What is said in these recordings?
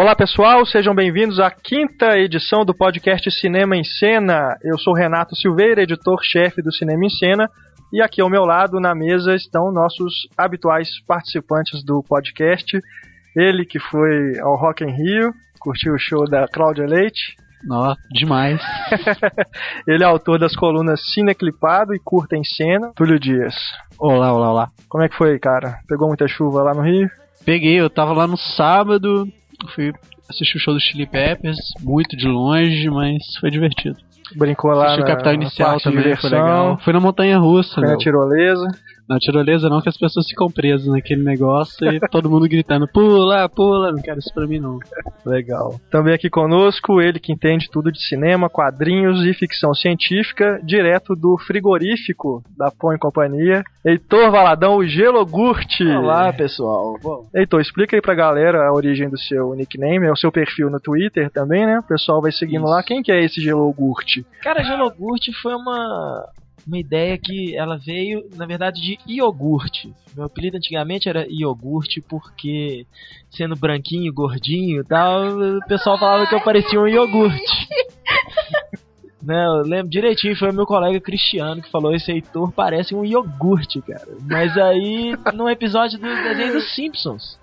Olá pessoal, sejam bem-vindos à quinta edição do podcast Cinema em Cena. Eu sou Renato Silveira, editor-chefe do Cinema em Cena, e aqui ao meu lado na mesa estão nossos habituais participantes do podcast. Ele que foi ao Rock in Rio, curtiu o show da Cláudia Leite. Ó, demais. Ele é autor das colunas Cineclipado e Curta em Cena, Túlio Dias. Olá, olá, olá. Como é que foi, cara? Pegou muita chuva lá no Rio? Peguei, eu tava lá no sábado, fui assistir o show do Chili Peppers, muito de longe, mas foi divertido. Brincou lá Assisti na, o Capital Inicial também, foi legal. Foi na Montanha Russa, meu. tirolesa. Na tirolesa não, que as pessoas ficam presas naquele negócio e todo mundo gritando, pula, pula, não quero isso pra mim não. Legal. Também aqui conosco, ele que entende tudo de cinema, quadrinhos e ficção científica, direto do frigorífico da Pão e Companhia, Heitor Valadão, o Gelogurt. Olá, pessoal. Bom, Heitor, explica aí pra galera a origem do seu nickname, é o seu perfil no Twitter também, né? O pessoal vai seguindo Isso. lá. Quem que é esse Gelogurt? cara, Gelogurt foi uma, uma ideia que ela veio, na verdade, de iogurte. Meu apelido antigamente era iogurte porque, sendo branquinho, gordinho e tal, o pessoal falava que eu parecia um iogurte. Né, eu lembro direitinho, foi o meu colega Cristiano que falou: esse Heitor parece um iogurte, cara. Mas aí, num episódio do desenho dos Simpsons,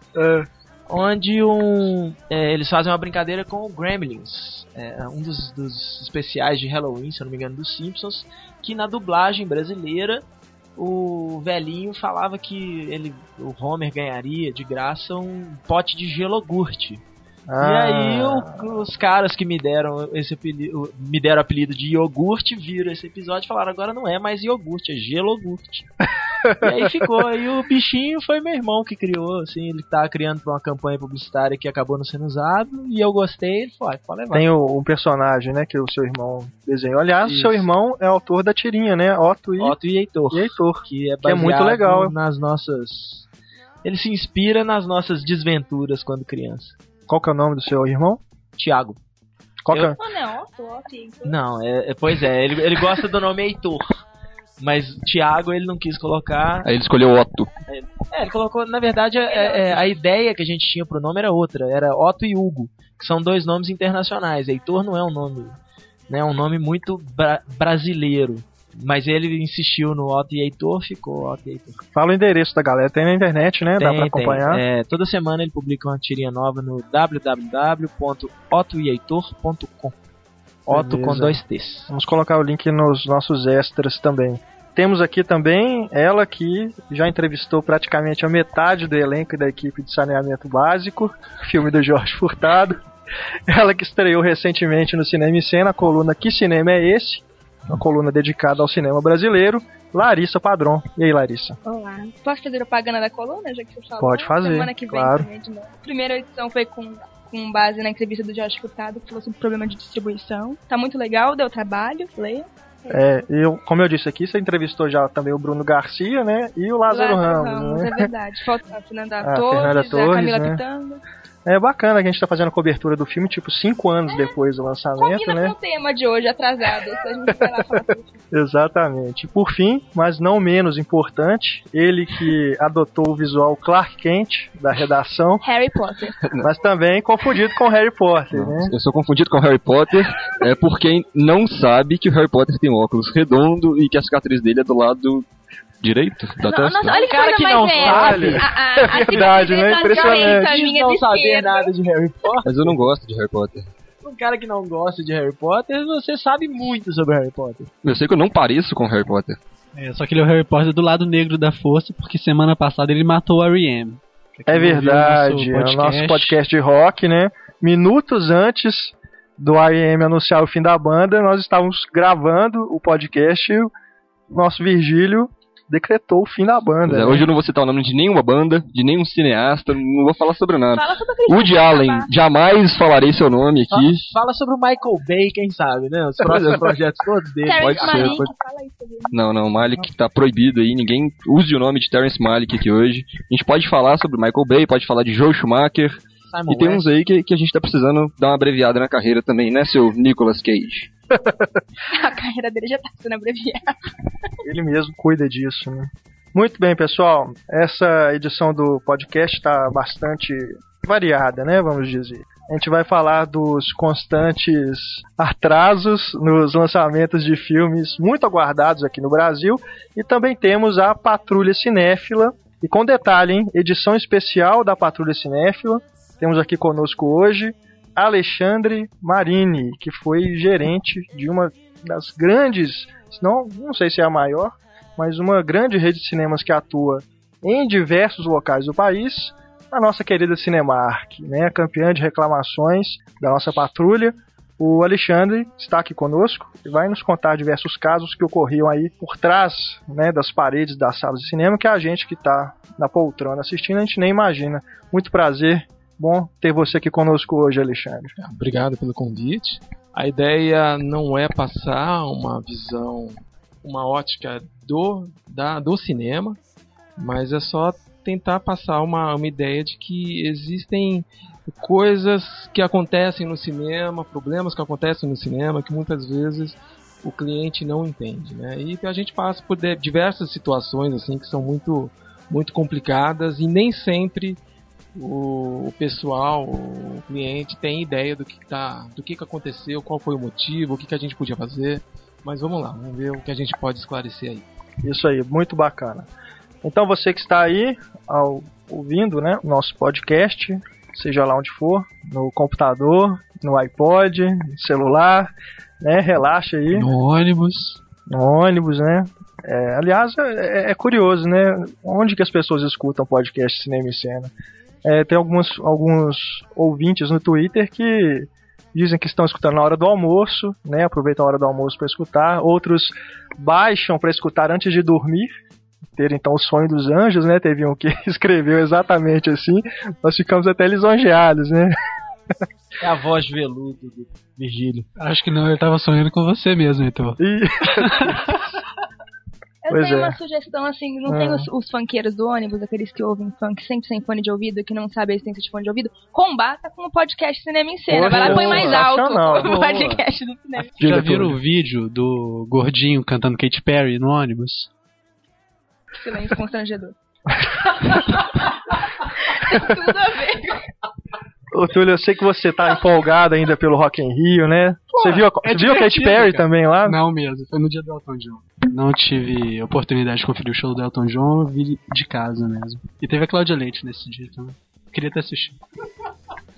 onde um é, eles fazem uma brincadeira com o Gremlins, é, um dos, dos especiais de Halloween, se eu não me engano, dos Simpsons, que na dublagem brasileira o velhinho falava que ele, o Homer ganharia de graça um pote de gelogurte. E aí o- os caras que me deram esse apelido, me deram o apelido de iogurte viram esse episódio e falaram agora não é mais iogurte, é gelogurte. e aí ficou, aí o bichinho foi meu irmão que criou, assim, ele tá criando pra uma campanha publicitária que acabou não sendo usado e eu gostei, ele falou, ah, pode levar. Tem o, um personagem, né, que o seu irmão desenhou. Aliás, o seu irmão é autor da tirinha, né? Otto e, Otto e Heitor. e Heitor. que é Que é muito legal. nas nossas ele se inspira nas nossas desventuras quando criança. Qual que é o nome do seu irmão? Tiago. Qual que é? Oh, não, Otto, Otto, Heitor. Não, é, é- pois é, ele, ele gosta do nome Heitor. Mas Tiago ele não quis colocar. Aí ele escolheu Otto. É, ele colocou, na verdade, é- é- a ideia que a gente tinha pro nome era outra, era Otto e Hugo, que são dois nomes internacionais. Heitor não é um nome, né, é um nome muito bra- brasileiro. Mas ele insistiu no Otto e Heitor, ficou Otto e Heitor. Fala o endereço da galera. Tem na internet, né? Dá pra Tem, acompanhar. tem. É, toda semana ele publica uma tirinha nova no www.otoeitor.com. Otto com dois T's. Vamos colocar o link nos nossos extras também. Temos aqui também ela que já entrevistou praticamente a metade do elenco da equipe de saneamento básico, filme do Jorge Furtado. Ela que estreou recentemente no Cinema em Cena a coluna Que Cinema é Esse? Uma coluna dedicada ao cinema brasileiro, Larissa Padron. E aí, Larissa? Olá. Posso fazer propaganda da coluna, já que você falou? Pode fazer, Semana que vem claro. também de novo. A primeira edição foi com, com base na entrevista do Jorge Furtado, que falou sobre problema de distribuição. Tá muito legal, deu trabalho, leia. É, eu, como eu disse aqui, você entrevistou já também o Bruno Garcia, né? E o Lázaro, Ramos, né? é verdade. Falta a Fernanda A Torres, Fernanda a Torres, Camila né? Pitanga. É bacana que a gente tá fazendo a cobertura do filme, tipo, cinco anos depois do lançamento, Combina né? com o tema de hoje, atrasado. Se a gente vai lá falar. Exatamente. Por fim, mas não menos importante, ele que adotou o visual Clark Kent da redação, Harry Potter. mas também confundido com Harry Potter, né? Eu sou confundido com Harry Potter é por quem não sabe que o Harry Potter tem um óculos redondo e que a cicatriz dele é do lado direito da Não, testa. nossa, olha que Cara coisa que não velha. sabe. A, a, a Verdade, né? Impressionante. a não esquerda. nada de Harry Potter. Mas eu não gosto de Harry Potter. Um cara que não gosta de Harry Potter, você sabe muito sobre Harry Potter. Eu sei que eu não pareço com Harry Potter. É, só que ele é o Harry Potter do lado negro da força, porque semana passada ele matou a R.E.M. É ouviu verdade, é o nosso podcast de rock, né? Minutos antes do R.E.M. anunciar o fim da banda, nós estávamos gravando o podcast o nosso Virgílio decretou o fim da banda. É, né? Hoje eu não vou citar o nome de nenhuma banda, de nenhum cineasta, não vou falar sobre nada. Fala sobre Woody Allen, Sabá. jamais falarei seu nome aqui. Fala sobre o Michael Bay, quem sabe, né? Os próximos projetos todos dele. Terrence pode ser, Malick, pode- fala. Não, não, Malik tá proibido aí, ninguém use o nome de Terrence Malick aqui hoje. A gente pode falar sobre Michael Bay, pode falar de Joe Schumacher, Simon e tem West. uns aí que, que a gente tá precisando dar uma abreviada na carreira também, né, seu Nicolas Cage? A carreira dele já tá sendo abreviada. Ele mesmo cuida disso, né? Muito bem, pessoal. Essa edição do podcast está bastante variada, né? Vamos dizer. A gente vai falar dos constantes atrasos nos lançamentos de filmes muito aguardados aqui no Brasil. E também temos a Patrulha Cinéfila. E com detalhe, hein? Edição especial da Patrulha Cinéfila. Temos aqui conosco hoje Alexandre Marini, que foi gerente de uma das grandes, não, não sei se é a maior, mas uma grande rede de cinemas que atua em diversos locais do país, a nossa querida Cinemark, né, campeã de reclamações da nossa patrulha. O Alexandre está aqui conosco e vai nos contar diversos casos que ocorriam aí por trás né, das paredes das salas de cinema que a gente que está na poltrona assistindo a gente nem imagina. Muito prazer, bom ter você aqui conosco hoje, Alexandre. Obrigado pelo convite. A ideia não é passar uma visão, uma ótica do, da, do cinema, mas é só tentar passar uma, uma ideia de que existem coisas que acontecem no cinema, problemas que acontecem no cinema que muitas vezes o cliente não entende, né? E a gente passa por diversas situações assim que são muito muito complicadas e nem sempre o, o pessoal, o cliente tem ideia do que tá, do que, que aconteceu, qual foi o motivo, o que, que a gente podia fazer. Mas vamos lá, vamos ver o que a gente pode esclarecer aí. Isso aí, muito bacana. Então você que está aí ao, ouvindo né, o nosso podcast, seja lá onde for, no computador, no iPod, no celular, né, relaxa aí. No ônibus. No ônibus, né? É, aliás, é, é, curioso, né? Onde que as pessoas escutam podcast Cinema e Cena? É, tem alguns, alguns ouvintes no Twitter que dizem que estão escutando na hora do almoço, né? Aproveitam a hora do almoço para escutar. Outros baixam para escutar antes de dormir, ter então o sonho dos anjos, né? Teve um que escreveu exatamente assim. Nós ficamos até lisonjeados, né? É a voz veludo do Virgílio. Acho que não, ele tava sonhando com você mesmo, então. E... Eu Pois tenho é. uma sugestão assim, não Ah. tem os, os funkeiros do ônibus, aqueles que ouvem funk sempre sem fone de ouvido, que não sabem a existência de fone de ouvido, combata com o podcast Cinema em Cena. Vai lá põe mais alto o Boa. podcast do cinema. Já Diga viram tudo. o vídeo do gordinho cantando Katy Perry no ônibus? Silêncio constrangedor. tem tudo a ver. Ô, Túlio, eu sei que você tá empolgado ainda pelo Rock in Rio, né? você viu a, é você viu a Katy Perry cara. também lá? Não mesmo, foi no dia do Elton John. Não tive oportunidade de conferir o show do Elton John, vi de casa mesmo. E teve a Cláudia Leite nesse dia também. Queria ter assistido.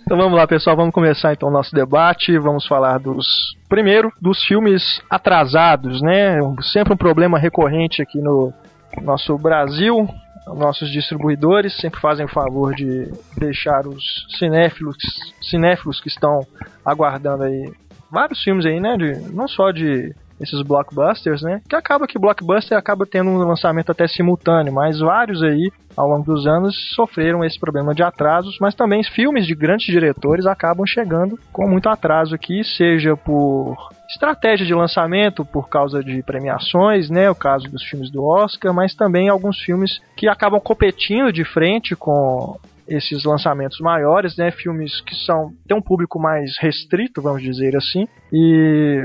Então vamos lá, pessoal, vamos começar então o nosso debate. Vamos falar dos primeiro dos filmes atrasados, né? Sempre um problema recorrente aqui no nosso Brasil. Nossos distribuidores sempre fazem o favor de deixar os cinéfilos, cinéfilos que estão aguardando aí vários filmes aí, né? De, não só de esses blockbusters, né? Que acaba que blockbuster acaba tendo um lançamento até simultâneo, mas vários aí ao longo dos anos sofreram esse problema de atrasos, mas também filmes de grandes diretores acabam chegando com muito atraso aqui, seja por estratégia de lançamento, por causa de premiações, né, o caso dos filmes do Oscar, mas também alguns filmes que acabam competindo de frente com esses lançamentos maiores, né, filmes que são têm um público mais restrito, vamos dizer assim, e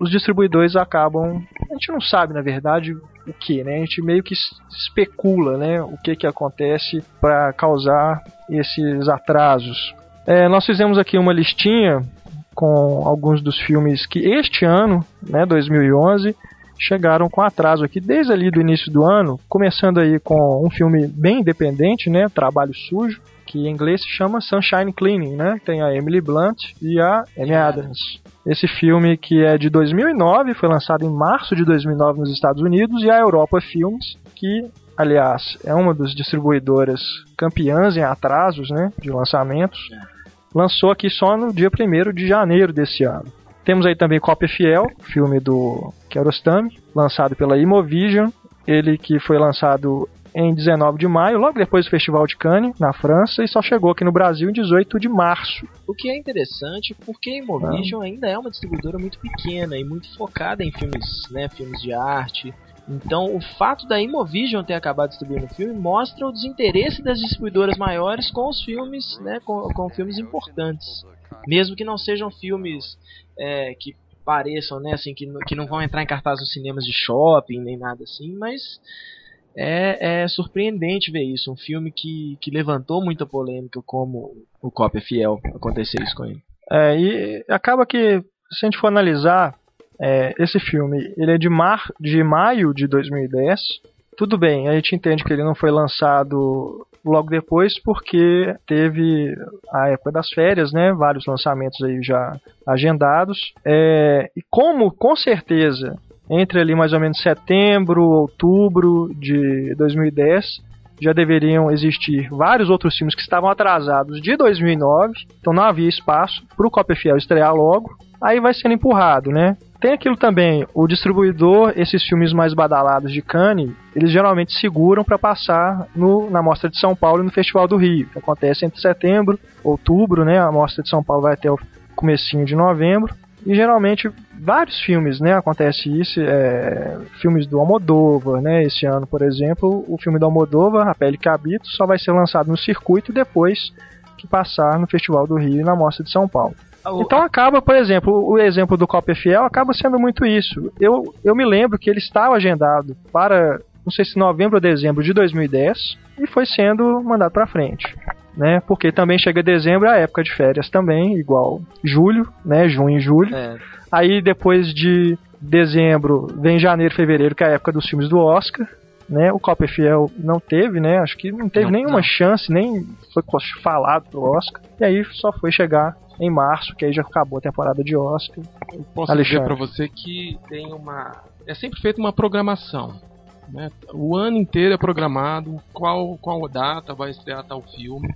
os distribuidores acabam, a gente não sabe na verdade o que, né? A gente meio que es- especula, né, o que que acontece para causar esses atrasos. É, nós fizemos aqui uma listinha com alguns dos filmes que este ano, né, 2011, chegaram com atraso aqui desde ali do início do ano, começando aí com um filme bem independente, né, Trabalho Sujo, que em inglês se chama Sunshine Cleaning, né? Tem a Emily Blunt e a Amy Adams. Esse filme que é de 2009, foi lançado em março de 2009 nos Estados Unidos e a Europa Films, que aliás é uma das distribuidoras campeãs em atrasos, né, de lançamentos, lançou aqui só no dia 1 de janeiro desse ano. Temos aí também Cópia Fiel, filme do Kiarostami, lançado pela Imovision, ele que foi lançado em 19 de maio, logo depois do Festival de Cannes, na França, e só chegou aqui no Brasil em 18 de março. O que é interessante porque a Imovision ainda é uma distribuidora muito pequena e muito focada em filmes, né, filmes de arte. Então, o fato da Imovision ter acabado distribuindo o filme mostra o desinteresse das distribuidoras maiores com os filmes, né, com, com filmes importantes. Mesmo que não sejam filmes é, que pareçam, né, assim, que, que não vão entrar em cartaz nos cinemas de shopping nem nada assim, mas É, é surpreendente ver isso. Um filme que, que levantou muita polêmica, como o Cópia Fiel, aconteceu isso com ele. É, e acaba que, se a gente for analisar é, esse filme, ele é de, mar, de maio de 2010. Tudo bem, a gente entende que ele não foi lançado logo depois porque teve a época das férias, né? Vários lançamentos aí já agendados. É, e como, com certeza, entre ali mais ou menos setembro, outubro de 2010, já deveriam existir vários outros filmes que estavam atrasados de 2009, então não havia espaço para o Copy Fiel estrear logo. Aí vai sendo empurrado, né? Tem aquilo também, o distribuidor, esses filmes mais badalados de Cannes, eles geralmente seguram para passar no, na Mostra de São Paulo e no Festival do Rio, que acontece entre setembro, outubro, né? A Mostra de São Paulo vai até o comecinho de novembro. E geralmente vários filmes, né, acontece isso, é, filmes do Almodóvar, né, esse ano, por exemplo, o filme do Almodóvar, A Pele que Habito, só vai ser lançado no circuito depois que passar no Festival do Rio e na Mostra de São Paulo. Então acaba, por exemplo, o exemplo do Cópia Fiel acaba sendo muito isso. Eu, eu me lembro que ele estava agendado para, não sei se novembro ou dezembro de 2010 e foi sendo mandado para frente. Né? Porque também chega dezembro, é a época de férias também, igual julho, né? Junho e julho. É. Aí depois de dezembro vem janeiro, fevereiro, que é a época dos filmes do Oscar. Né, o Copper Fiel não teve, né? Acho que não teve Não, nenhuma não. chance, nem foi falado pro Oscar. E aí só foi chegar em março, que aí já acabou a temporada de Oscar. Eu posso Alexandre. dizer para você que tem uma. É sempre feita uma programação. Né? O ano inteiro é programado qual, qual data vai estrear tal filme.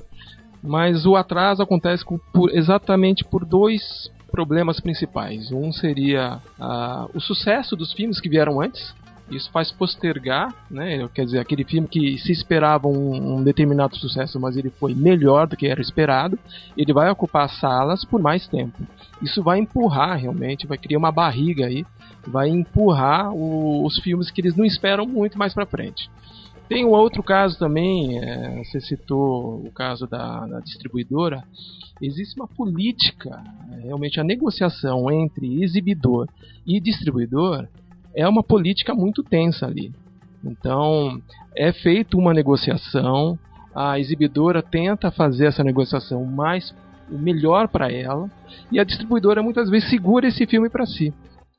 Mas o atraso acontece com- por- exatamente por dois problemas principais. Um seria ah, o sucesso dos filmes que vieram antes. Isso faz postergar, né? quer dizer, aquele filme que se esperava um, um determinado sucesso, mas ele foi melhor do que era esperado, ele vai ocupar salas por mais tempo. Isso vai empurrar realmente, vai criar uma barriga aí, vai empurrar o- os filmes que eles não esperam muito mais pra frente. Tem um outro caso também, é, você citou o caso da, da distribuidora. Existe uma política, realmente a negociação entre exibidor e distribuidor é uma política muito tensa ali. Então é feita uma negociação, a exibidora tenta fazer essa negociação mais o melhor para ela e a distribuidora muitas vezes segura esse filme para si.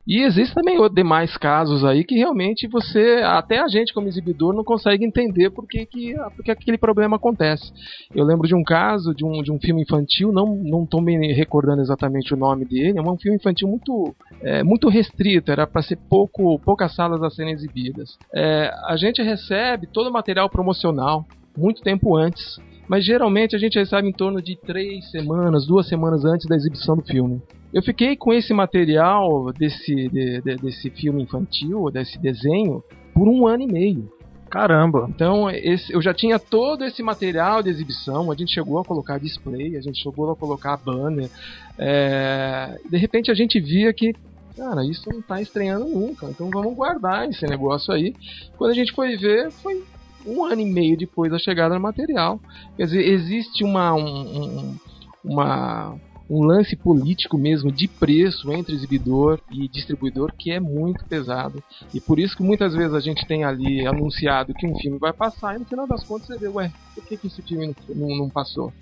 E existem também demais casos aí que realmente você, até a gente como exibidor, não consegue entender por que, que, que aquele problema acontece. Eu lembro de um caso de um, de um filme infantil, não não estou me recordando exatamente o nome dele, é um filme infantil muito, é, muito restrito, era para ser pouco, poucas salas a serem exibidas. É, a gente recebe todo o material promocional muito tempo antes, mas geralmente a gente recebe em torno de três semanas, duas semanas antes da exibição do filme. Eu fiquei com esse material desse, de- de- desse filme infantil, desse desenho, por um ano e meio. Caramba. Então, esse- eu já tinha todo esse material de exibição, a gente chegou a colocar display, a gente chegou a colocar banner. é, de repente a gente via que, cara, isso não tá estreando nunca, então vamos guardar esse negócio aí. Quando a gente foi ver, foi um ano e meio depois da chegada do material. Quer dizer, existe uma, um, um- uma, um lance político mesmo de preço entre exibidor e distribuidor que é muito pesado. E por isso que muitas vezes a gente tem ali anunciado que um filme vai passar e no final das contas você vê, ué, por que, que esse filme não, não, passou?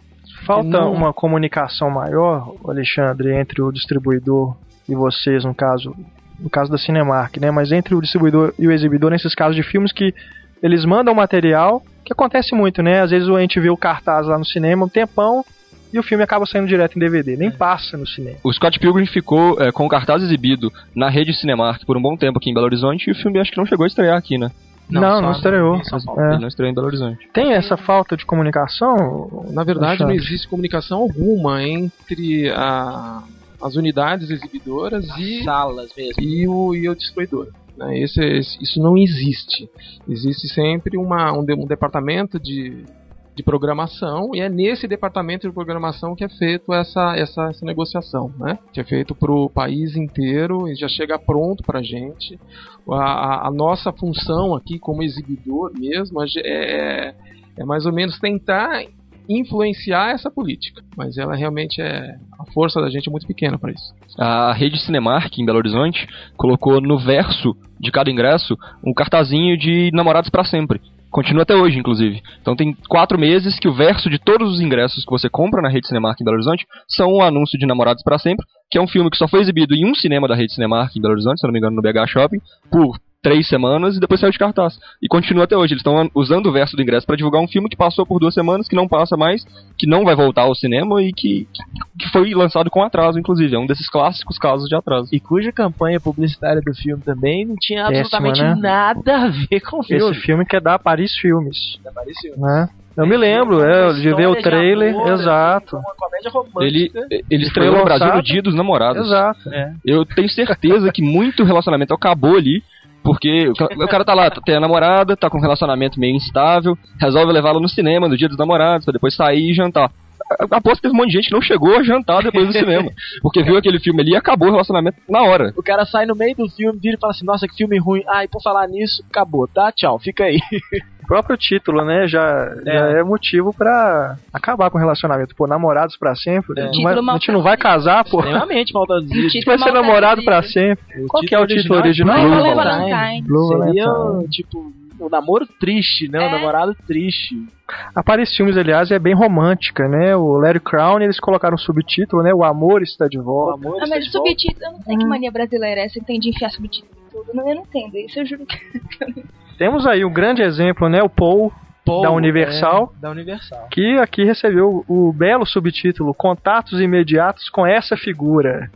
Falta Não. uma comunicação maior, Alexandre, entre o distribuidor e vocês, no caso, no caso da Cinemark, né? Mas entre o distribuidor e o exibidor nesses casos de filmes que eles mandam material, que acontece muito, né? Às vezes a gente vê o cartaz lá no cinema um tempão e o filme acaba saindo direto em DVD, nem passa no cinema. O Scott Pilgrim ficou é, com o cartaz exibido na rede Cinemark por um bom tempo aqui em Belo Horizonte e o filme acho que não chegou a estrear aqui, né? Não, não, no- estreou. É. Não estreou em Belo Horizonte. Tem essa falta de comunicação? Na verdade, não existe comunicação alguma entre a- as unidades exibidoras e, Salas mesmo. e, o, e o distribuidor. Né? Esse, esse- isso não existe. Existe sempre uma, um, de- um departamento de, de programação e é nesse departamento de programação que é feito essa, essa, essa negociação, né? Que é feito para o país inteiro e já chega pronto para a gente. A, a nossa função aqui como exibidor mesmo ge- é, é mais ou menos tentar influenciar essa política. Mas ela realmente é. A força da gente é muito pequena para isso. A rede Cinemark em Belo Horizonte colocou no verso de cada ingresso um cartazinho de namorados para sempre. Continua até hoje, inclusive. Então tem quatro meses que o verso de todos os ingressos que você compra na rede Cinemark em Belo Horizonte são o anúncio de Namorados para Sempre, que é um filme que só foi exibido em um cinema da rede Cinemark em Belo Horizonte, se não me engano, no BH Shopping, por três semanas e depois saiu de cartaz. E continua até hoje. Eles estão usando o verso do ingresso para divulgar um filme que passou por duas semanas, que não passa mais, que não vai voltar ao cinema e que, que foi lançado com atraso, inclusive. É um desses clássicos casos de atraso. E cuja campanha publicitária do filme também não tinha absolutamente né? nada a ver com o filme. Esse filme que é da Paris Filmes, Apareceu. né? Eu me lembro, é, de ver o trailer, exato. Uma comédia romântica. Ele, ele foi estreou no Brasil no Dia dos Namorados. Exato. Eu tenho certeza que muito relacionamento acabou ali, porque o ca- o cara tá lá, tem a namorada, tá com um relacionamento meio instável, resolve levá-la no cinema no dia dos namorados, pra depois sair e jantar. Aposto que teve um monte de gente que não chegou a jantar depois do cinema, porque viu aquele filme ali e acabou o relacionamento na hora. O cara sai no meio do filme, vira e fala assim, nossa, que filme ruim. Ai, por falar nisso, acabou, tá? Tchau, fica aí. O próprio título, né, já já é, motivo pra acabar com o relacionamento. Pô, namorados pra sempre. É. Não Título vai- mal a gente não vai casar, pô. Extremamente mal traduzido. A gente vai ser namorado pra sempre. Qual que é o título original? Blue Blue Valentine. Valentine. Blue Seria, Valentine. tipo, o namoro triste, né? O É. namorado triste. A Paris Filmes, aliás, é bem romântica, né? O Larry Crown, eles colocaram um subtítulo, né? O amor está de O volta. amor Ah, está mas subtítulo, eu não sei que mania brasileira é essa que tem de enfiar subtítulo em tudo. Não, eu não entendo isso, eu juro que. Temos aí um grande exemplo, né? O Paul, Paul, da Universal. é, da Universal. que aqui recebeu o belo subtítulo Contatos Imediatos com essa figura.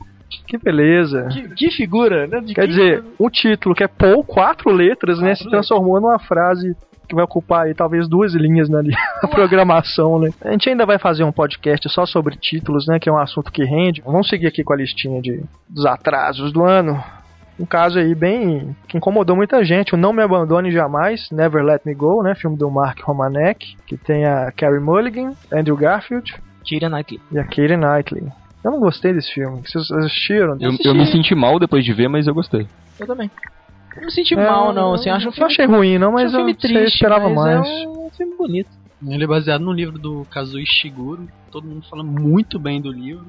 Que beleza. Que, que figura, né? De Quer que- dizer, um título que é Paul, quatro letras, né? Se transformou numa frase que vai ocupar aí talvez duas linhas na, na programação, né? A gente ainda vai fazer um podcast só sobre títulos, né? Que é um assunto que rende. Vamos seguir aqui com a listinha de, dos atrasos do ano. Um caso aí bem que incomodou muita gente, o Não Me Abandone Jamais, Never Let Me Go, né? Filme do Mark Romanek, que tem a Carey Mulligan, Andrew Garfield Keira Knightley. e a Keira Knightley. Eu não gostei desse filme. Vocês assistiram? Eu, eu me senti mal depois de ver, mas eu gostei. Eu também. Eu não senti É, mal, não. Assim, eu acho um eu filme, achei ruim, não, mas um eu, filme sei, triste, esperava mas mais. É um filme bonito. Ele é baseado no livro do Kazuo Ishiguro. Todo mundo fala muito bem do livro.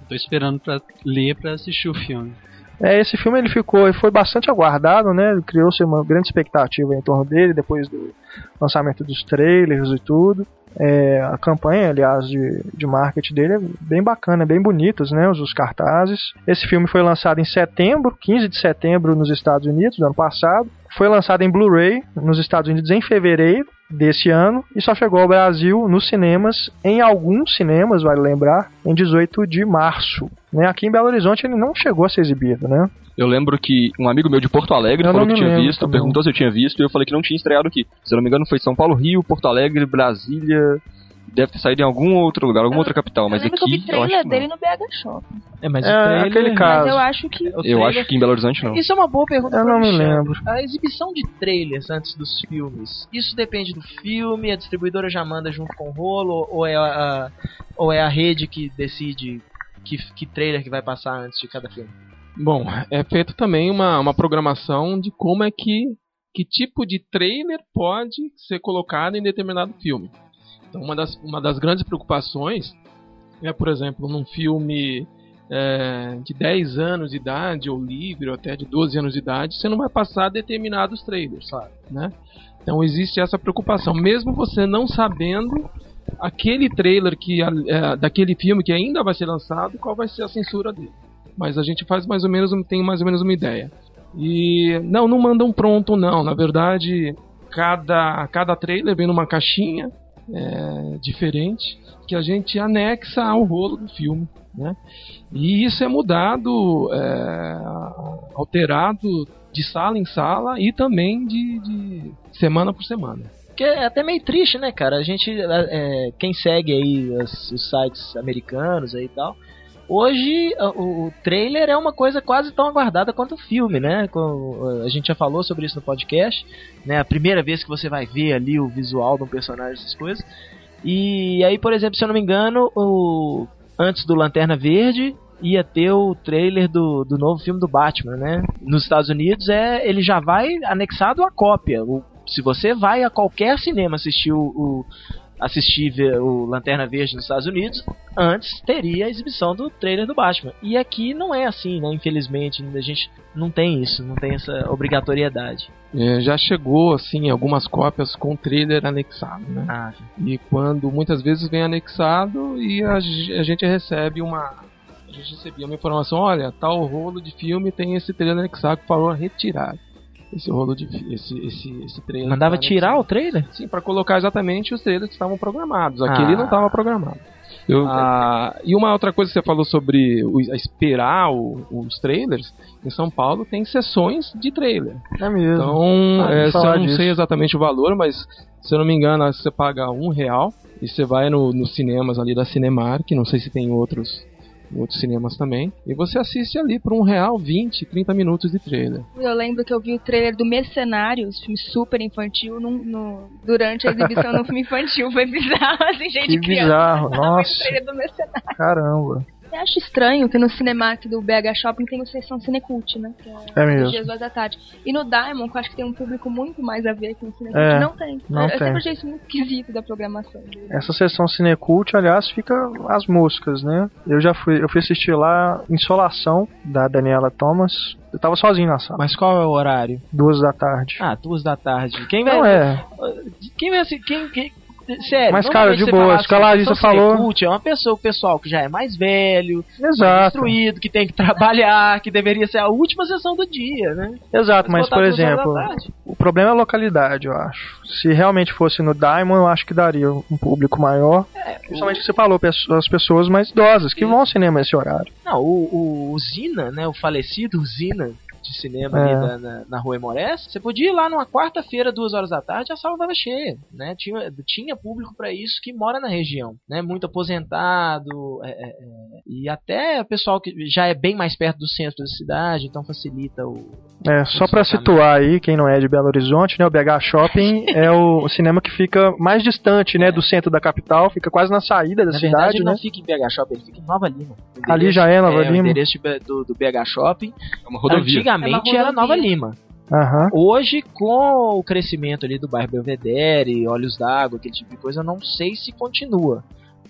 Eu tô esperando pra ler pra assistir o filme. É, esse filme ele ficou, ele foi bastante aguardado, né? Criou-se uma grande expectativa em torno dele depois do lançamento dos trailers e tudo. É, a campanha, aliás, de, de marketing dele é bem bacana, bem bonitas, né? Os, os cartazes. Esse filme foi lançado em setembro, 15 de setembro nos Estados Unidos, do ano passado. Foi lançado em Blu-ray nos Estados Unidos em fevereiro desse ano e só chegou ao Brasil nos cinemas, em alguns cinemas, vale lembrar, em 18 de março. Né? Aqui em Belo Horizonte ele não chegou a ser exibido, né? Eu lembro que um amigo meu de Porto Alegre Eu falou que tinha visto, também. perguntou se eu tinha visto, e eu falei que não tinha estreado aqui. Se eu não me engano, foi São Paulo, Rio, Porto Alegre, Brasília. Deve ter saído em algum outro lugar, alguma outra capital, mas eu lembro que eu vi aqui eu acho trailer que dele no BH Shopping. É, mas É, o trailer... aquele caso. Mas eu acho que. Eu trailer- acho que em Belo Horizonte não. Isso é uma boa pergunta Eu pro não me Alexandre. lembro. A exibição de trailers antes dos filmes, isso depende do filme, a distribuidora já manda junto com o rolo, ou é a, ou é a rede que decide que, que trailer que vai passar antes de cada filme? Bom, é feito também uma, uma programação de como é que que tipo de trailer pode ser colocado em determinado filme. Então, uma das, uma das grandes preocupações é, por exemplo, num filme é, de 10 anos de idade, ou livre, ou até de 12 anos de idade, você não vai passar determinados trailers, né? Então existe essa preocupação, mesmo você não sabendo aquele trailer que é, daquele filme que ainda vai ser lançado, qual vai ser a censura dele. Mas a gente faz mais ou menos, tem mais ou menos uma ideia. E não, não mandam pronto não. Na verdade, cada cada trailer vem numa caixinha é, diferente que a gente anexa ao rolo do filme, né? E isso é mudado, é, alterado de sala em sala e também de, de semana por semana. Porque é até meio triste, né, cara? A gente, é, quem segue aí os sites americanos aí e tal, hoje o, o, trailer é uma coisa quase tão aguardada quanto o filme, né? A gente já falou sobre isso no podcast, né? A primeira vez que você vai ver ali o visual de um personagem, essas coisas. E aí, por exemplo, se eu não me engano, o, antes do Lanterna Verde ia ter o trailer do, do novo filme do Batman, né? Nos Estados Unidos é ele já vai anexado à cópia. O, se você vai a qualquer cinema assistir o, o assistir o Lanterna Verde nos Estados Unidos, antes teria a exibição do trailer do Batman. E aqui não é assim, né? Infelizmente, a gente não tem isso, não tem essa obrigatoriedade. É, já chegou, assim, algumas cópias com trailer anexado, né? Ah, E quando muitas vezes vem anexado e a, a gente recebe uma. A gente recebia uma informação, olha, tal rolo de filme tem esse trailer anexado que falou retirar. Esse rolo de esse, esse, esse trailer. mandava tá tirar o anexado. trailer? Sim, para colocar exatamente os trailers que estavam programados. Aquele Ah. não estava programado. Ah, e uma outra coisa que você falou sobre o- esperar o- os trailers, em São Paulo tem sessões de trailer. É mesmo. Então, Ah, é, eu não disso. sei exatamente o valor, mas se eu não me engano, você paga um real e você vai no, nos cinemas ali da Cinemark, não sei se tem outros, outros cinemas também, e você assiste ali por um real 20, 30 minutos de trailer. Eu lembro que eu vi o trailer do Mercenários, filme super infantil, num- no- durante a exibição no filme infantil. Foi bizarro, assim, gente Que de criança. bizarro, nossa. o trailer do Mercenários. Caramba. Eu acho estranho que no Cinemark do BH Shopping tem a sessão Cinecult, né? Que É Os mesmo. dias duas da tarde. E no Diamond, que eu acho que tem um público muito mais a ver que no Cinecult, É, não tem. não eu, tem. eu sempre achei isso muito esquisito da programação. dele. Essa sessão Cinecult, aliás, fica as moscas, né? Eu já fui, eu fui assistir lá Insolação, da Daniela Thomas. Eu tava sozinho na sala, Mas qual é o horário? duas da tarde. Ah, duas da tarde. Quem vai. Não é, Quem vai assim. Quem, quem, sério, Mas, cara, de boa, fala isso que a assim, Larissa falou- É uma pessoa, o pessoal que já é mais velho, mais exato. instruído, que tem que trabalhar, que deveria ser a última sessão do dia, né? Exato, mas botar por exemplo, o problema é a localidade, eu acho. Se realmente fosse no Diamond, eu acho que daria um público maior. Principalmente o que você falou, as pessoas mais idosas que vão ao cinema esse horário. Não, o, o, o Zina, né? O falecido Zina de cinema É. ali na, na, na Rua Emorés, você podia ir lá numa quarta-feira, duas horas da tarde, a sala tava cheia, né? Tinha, tinha público pra isso que mora na região, né? Muito aposentado, é, é, é, e até o pessoal que já é bem mais perto do centro da cidade, então facilita o... É, só pra situar aí, quem não é de Belo Horizonte, né, o BH Shopping é o cinema que fica mais distante, né, do centro da capital, fica quase na saída da Na cidade, verdade, ele né? não fica em BH Shopping, ele fica em Nova Lima. O Ali endereço- já é Nova O Lima? endereço de B- do, do BH Shopping, É uma rodovia. antigamente É uma era rodovia. Nova Lima. Aham. Hoje, com o crescimento ali do bairro Belvedere, Olhos d'Água, aquele tipo de coisa, eu não sei se continua.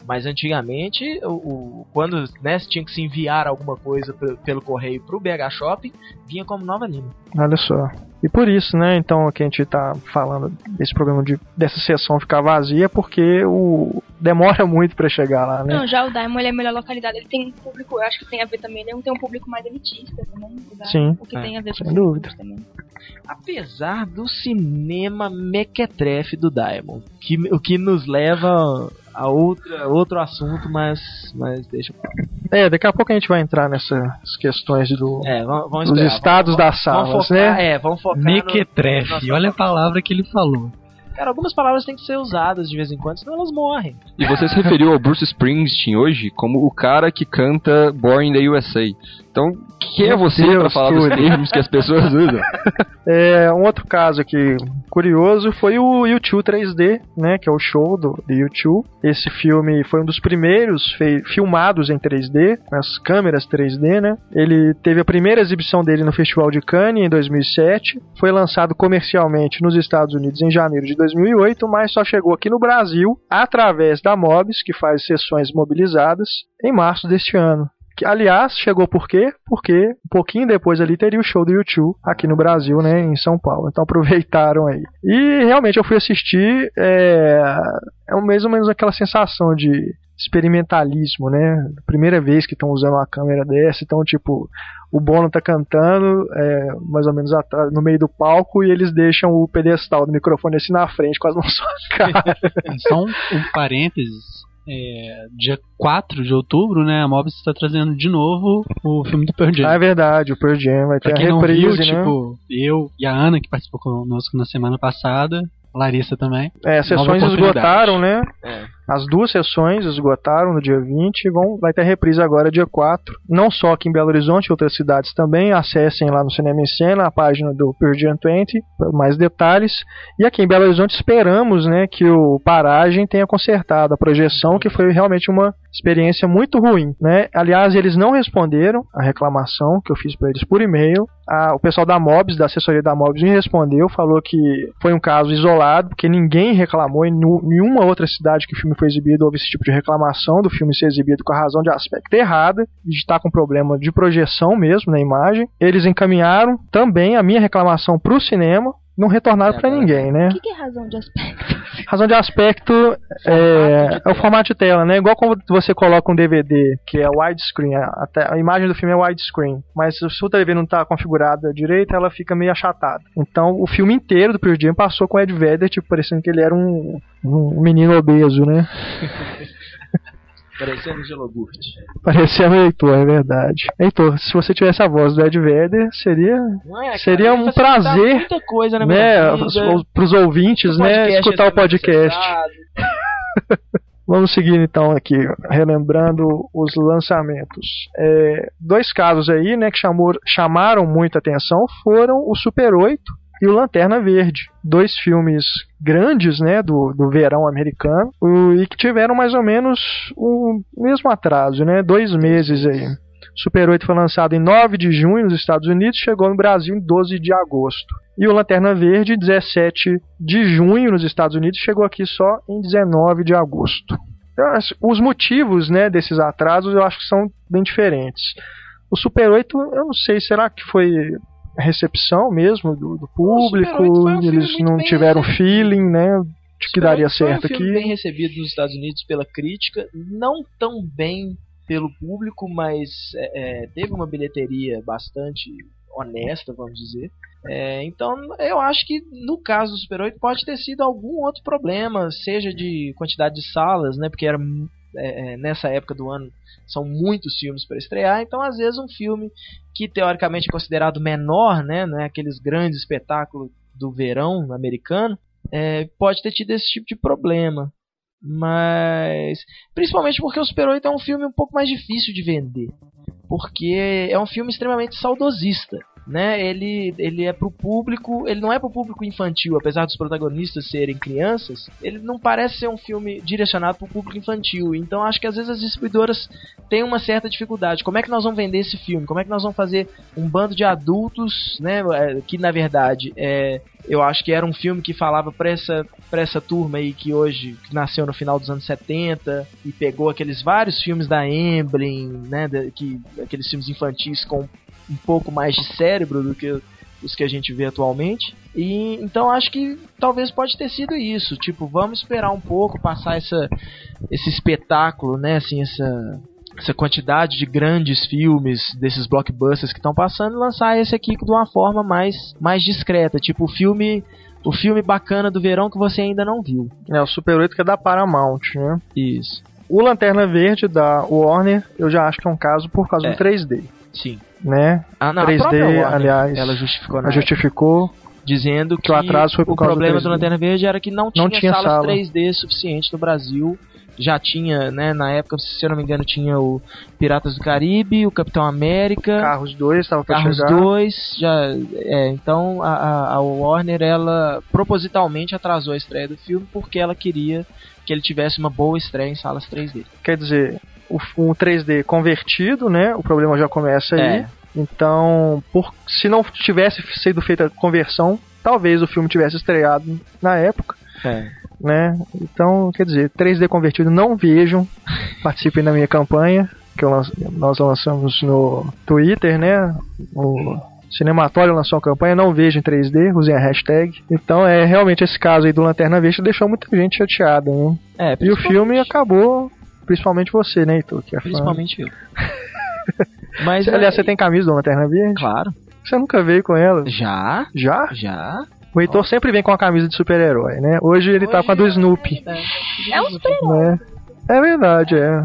Mas antigamente, o, o- quando né, tinha que se enviar alguma coisa pe- pelo correio pro BH Shopping, vinha como Nova Lima. Olha só. E por isso, né, então, que a gente tá falando desse problema de dessa sessão ficar vazia, porque o demora muito pra chegar lá, né? Não, já o Diamond ele é a melhor localidade. Ele tem um público, eu acho que tem a ver também, ele tem um público mais elitista também. o Diamond, Sim. O que É, tem a ver sem com o dúvida. Também. Apesar do cinema mequetrefe do Diamond, que, o que nos leva a outra, outro assunto, mas, mas deixa. É, daqui a pouco a gente vai entrar nessas questões do, É, vamos, vamos dos esperar, estados vamos- das vamos salas, focar, né? É, vamos focar no- Mequetrefe, Nossa, olha a palavra que ele falou. Cara, algumas palavras têm que ser usadas de vez em quando, senão elas morrem. E você se referiu ao Bruce Springsteen hoje como o cara que canta Born in the USA. Então, quem é você pra falar dos termos que as pessoas usam? É, um outro caso aqui curioso foi o U2 3D, né, que é o show do, do U2. Esse filme foi um dos primeiros filmados em 3D, com as câmeras 3D, né? Ele teve a primeira exibição dele no Festival de Cannes em 2007, foi lançado comercialmente nos Estados Unidos em janeiro de 2008, mas só chegou aqui no Brasil através da Mobs, que faz sessões mobilizadas, em março deste ano. Que, aliás, chegou por quê? Porque um pouquinho depois ali teria o show do YouTube aqui no Brasil, né, em São Paulo. Então aproveitaram aí. E realmente eu fui assistir, é, é mais ou menos aquela sensação de experimentalismo, né? Primeira vez que estão usando uma câmera dessa, então tipo, o Bono tá cantando é, mais ou menos atrás, no meio do palco e eles deixam o pedestal do microfone assim na frente, quase na sua cara. Só um, um parênteses. É, dia 4 de outubro, né, a Mobs está trazendo de novo o filme do Pearl Jam. Ah, é verdade, o Pearl Jam vai ter Pra a quem não reprise, viu, né? tipo, eu e a Ana, que participou conosco na semana passada, Larissa também. É, sessões esgotaram, né? É. As duas sessões esgotaram no dia 20 e vão, vai ter reprise agora dia 4. Não só aqui em Belo Horizonte, outras cidades também. Acessem lá no Cinema em Cena, a página do Purgeon 20, para mais detalhes. E aqui em Belo Horizonte esperamos né, que o Paragem tenha consertado a projeção, que foi realmente uma experiência muito ruim. Né? Aliás, eles não responderam a reclamação que eu fiz para eles por e-mail. A- o pessoal da Mobs, da assessoria da Mobs, me respondeu, falou que foi um caso isolado, porque ninguém reclamou em nenhuma outra cidade que o filme foi exibido houve esse tipo de reclamação do filme ser exibido com a razão de aspecto errada e de estar com problema de projeção mesmo na imagem. Eles encaminharam também a minha reclamação para o cinema. Não retornaram É, para ninguém, né? O que, que é razão de aspecto? Razão de aspecto é, é o formato de tela, né? Igual quando você coloca um DVD que é widescreen, a, a imagem do filme é widescreen, mas se a TV não está configurada direito, ela fica meio achatada. Então o filme inteiro do Pearl Jam passou com o Ed Vedder, tipo, parecendo que ele era um, um menino obeso, né? Parecendo gelogurt. Parecia um Heitor, é verdade. Heitor, se você tivesse a voz do Ed Vedder, seria é, cara? Seria um Facilitar prazer, Muita coisa na né, vida. para os ouvintes, né, escutar o é podcast. Vamos seguir então aqui, relembrando os lançamentos. É, dois casos aí, né, que chamou, chamaram muita atenção foram o Super 8 e o Lanterna Verde. Dois filmes grandes, né, do, do verão americano o- e que tiveram mais ou menos o mesmo atraso, né, dois meses aí. Super 8 foi lançado em 9 de junho nos Estados Unidos, chegou no Brasil em 12 de agosto. E o Lanterna Verde, 17 de junho nos Estados Unidos, chegou aqui só em 19 de agosto. Acho- Os motivos né, desses atrasos eu acho que são bem diferentes. O Super 8, eu não sei, será que foi recepção mesmo do, do público? Super 8 foi um Eles não tiveram recebido. feeling, né? De que daria Foi um certo aqui. bem recebido nos Estados Unidos pela crítica, não tão bem pelo público, mas é, é, teve uma bilheteria bastante honesta, vamos dizer. É, então, eu acho que no caso do Super 8 pode ter sido algum outro problema, seja de quantidade de salas, né? Porque era é, é, nessa época do ano são muitos filmes para estrear, então às vezes um filme que teoricamente é considerado menor, né? É aqueles grandes espetáculos do verão americano, é, pode ter tido esse tipo de problema. Mas. Principalmente porque o Super 8 é um filme um pouco mais difícil de vender. Porque é um filme extremamente saudosista. Né? Ele, ele é pro público. Ele não é pro público infantil, apesar dos protagonistas serem crianças. Ele não parece ser um filme direcionado pro público infantil. Então acho que às vezes as distribuidoras têm uma certa dificuldade. Como é que nós vamos vender esse filme? Como é que nós vamos fazer um bando de adultos, né? é, Que na verdade é, eu acho que era um filme que falava pra essa, pra essa turma aí que hoje que nasceu no final dos anos 70 e pegou aqueles vários filmes da Emblem, né, que, aqueles filmes infantis com um pouco mais de cérebro do que os que a gente vê atualmente. E então acho que talvez pode ter sido isso, tipo, vamos esperar um pouco passar essa esse espetáculo, né, assim, essa essa quantidade de grandes filmes desses blockbusters que estão passando e lançar esse aqui de uma forma mais mais discreta, tipo o filme o filme bacana do verão que você ainda não viu. É, o Super 8 que é da Paramount, né? Isso. O Lanterna Verde da Warner, eu já acho que é um caso por causa É. do 3D, Sim. né? Ah, não, 3D, a própria Warner, aliás, ela justificou Ela justificou. dizendo que, que o atraso foi por o causa do problema 3D. do Lanterna Verde era que não tinha, Não tinha salas sala. 3D suficiente no Brasil. Já tinha, né, na época, se eu não me engano, tinha o Piratas do Caribe, o Capitão América, Carros 2 estava para Carros chegar. 2, já, é, então a, a- Warner ela propositalmente atrasou a estreia do filme porque ela queria que ele tivesse uma boa estreia em salas 3D. Quer dizer, um 3D convertido, né? O problema já começa aí. É. Então, por, se não tivesse sido feita a conversão, talvez o filme tivesse estreado na época, É. né? Então, quer dizer, 3D convertido não vejam. Participem da minha campanha, que eu lan- nós lançamos no Twitter, né? O Cinematório lançou uma campanha, não vejam em 3D, usem a hashtag. Então, é realmente esse caso aí do Lanterna Verde deixou muita gente chateada, né? É, E o filme acabou, principalmente você, né, Heitor? Que é fã. Principalmente eu. Mas, Aliás, é, você tem camisa do Lanterna Verde? Claro. Você nunca veio com ela? Já? Já? Já? O Heitor sempre vem com a camisa de super-herói, né? Hoje ele tá com a do Snoopy, É um super né? É verdade, é.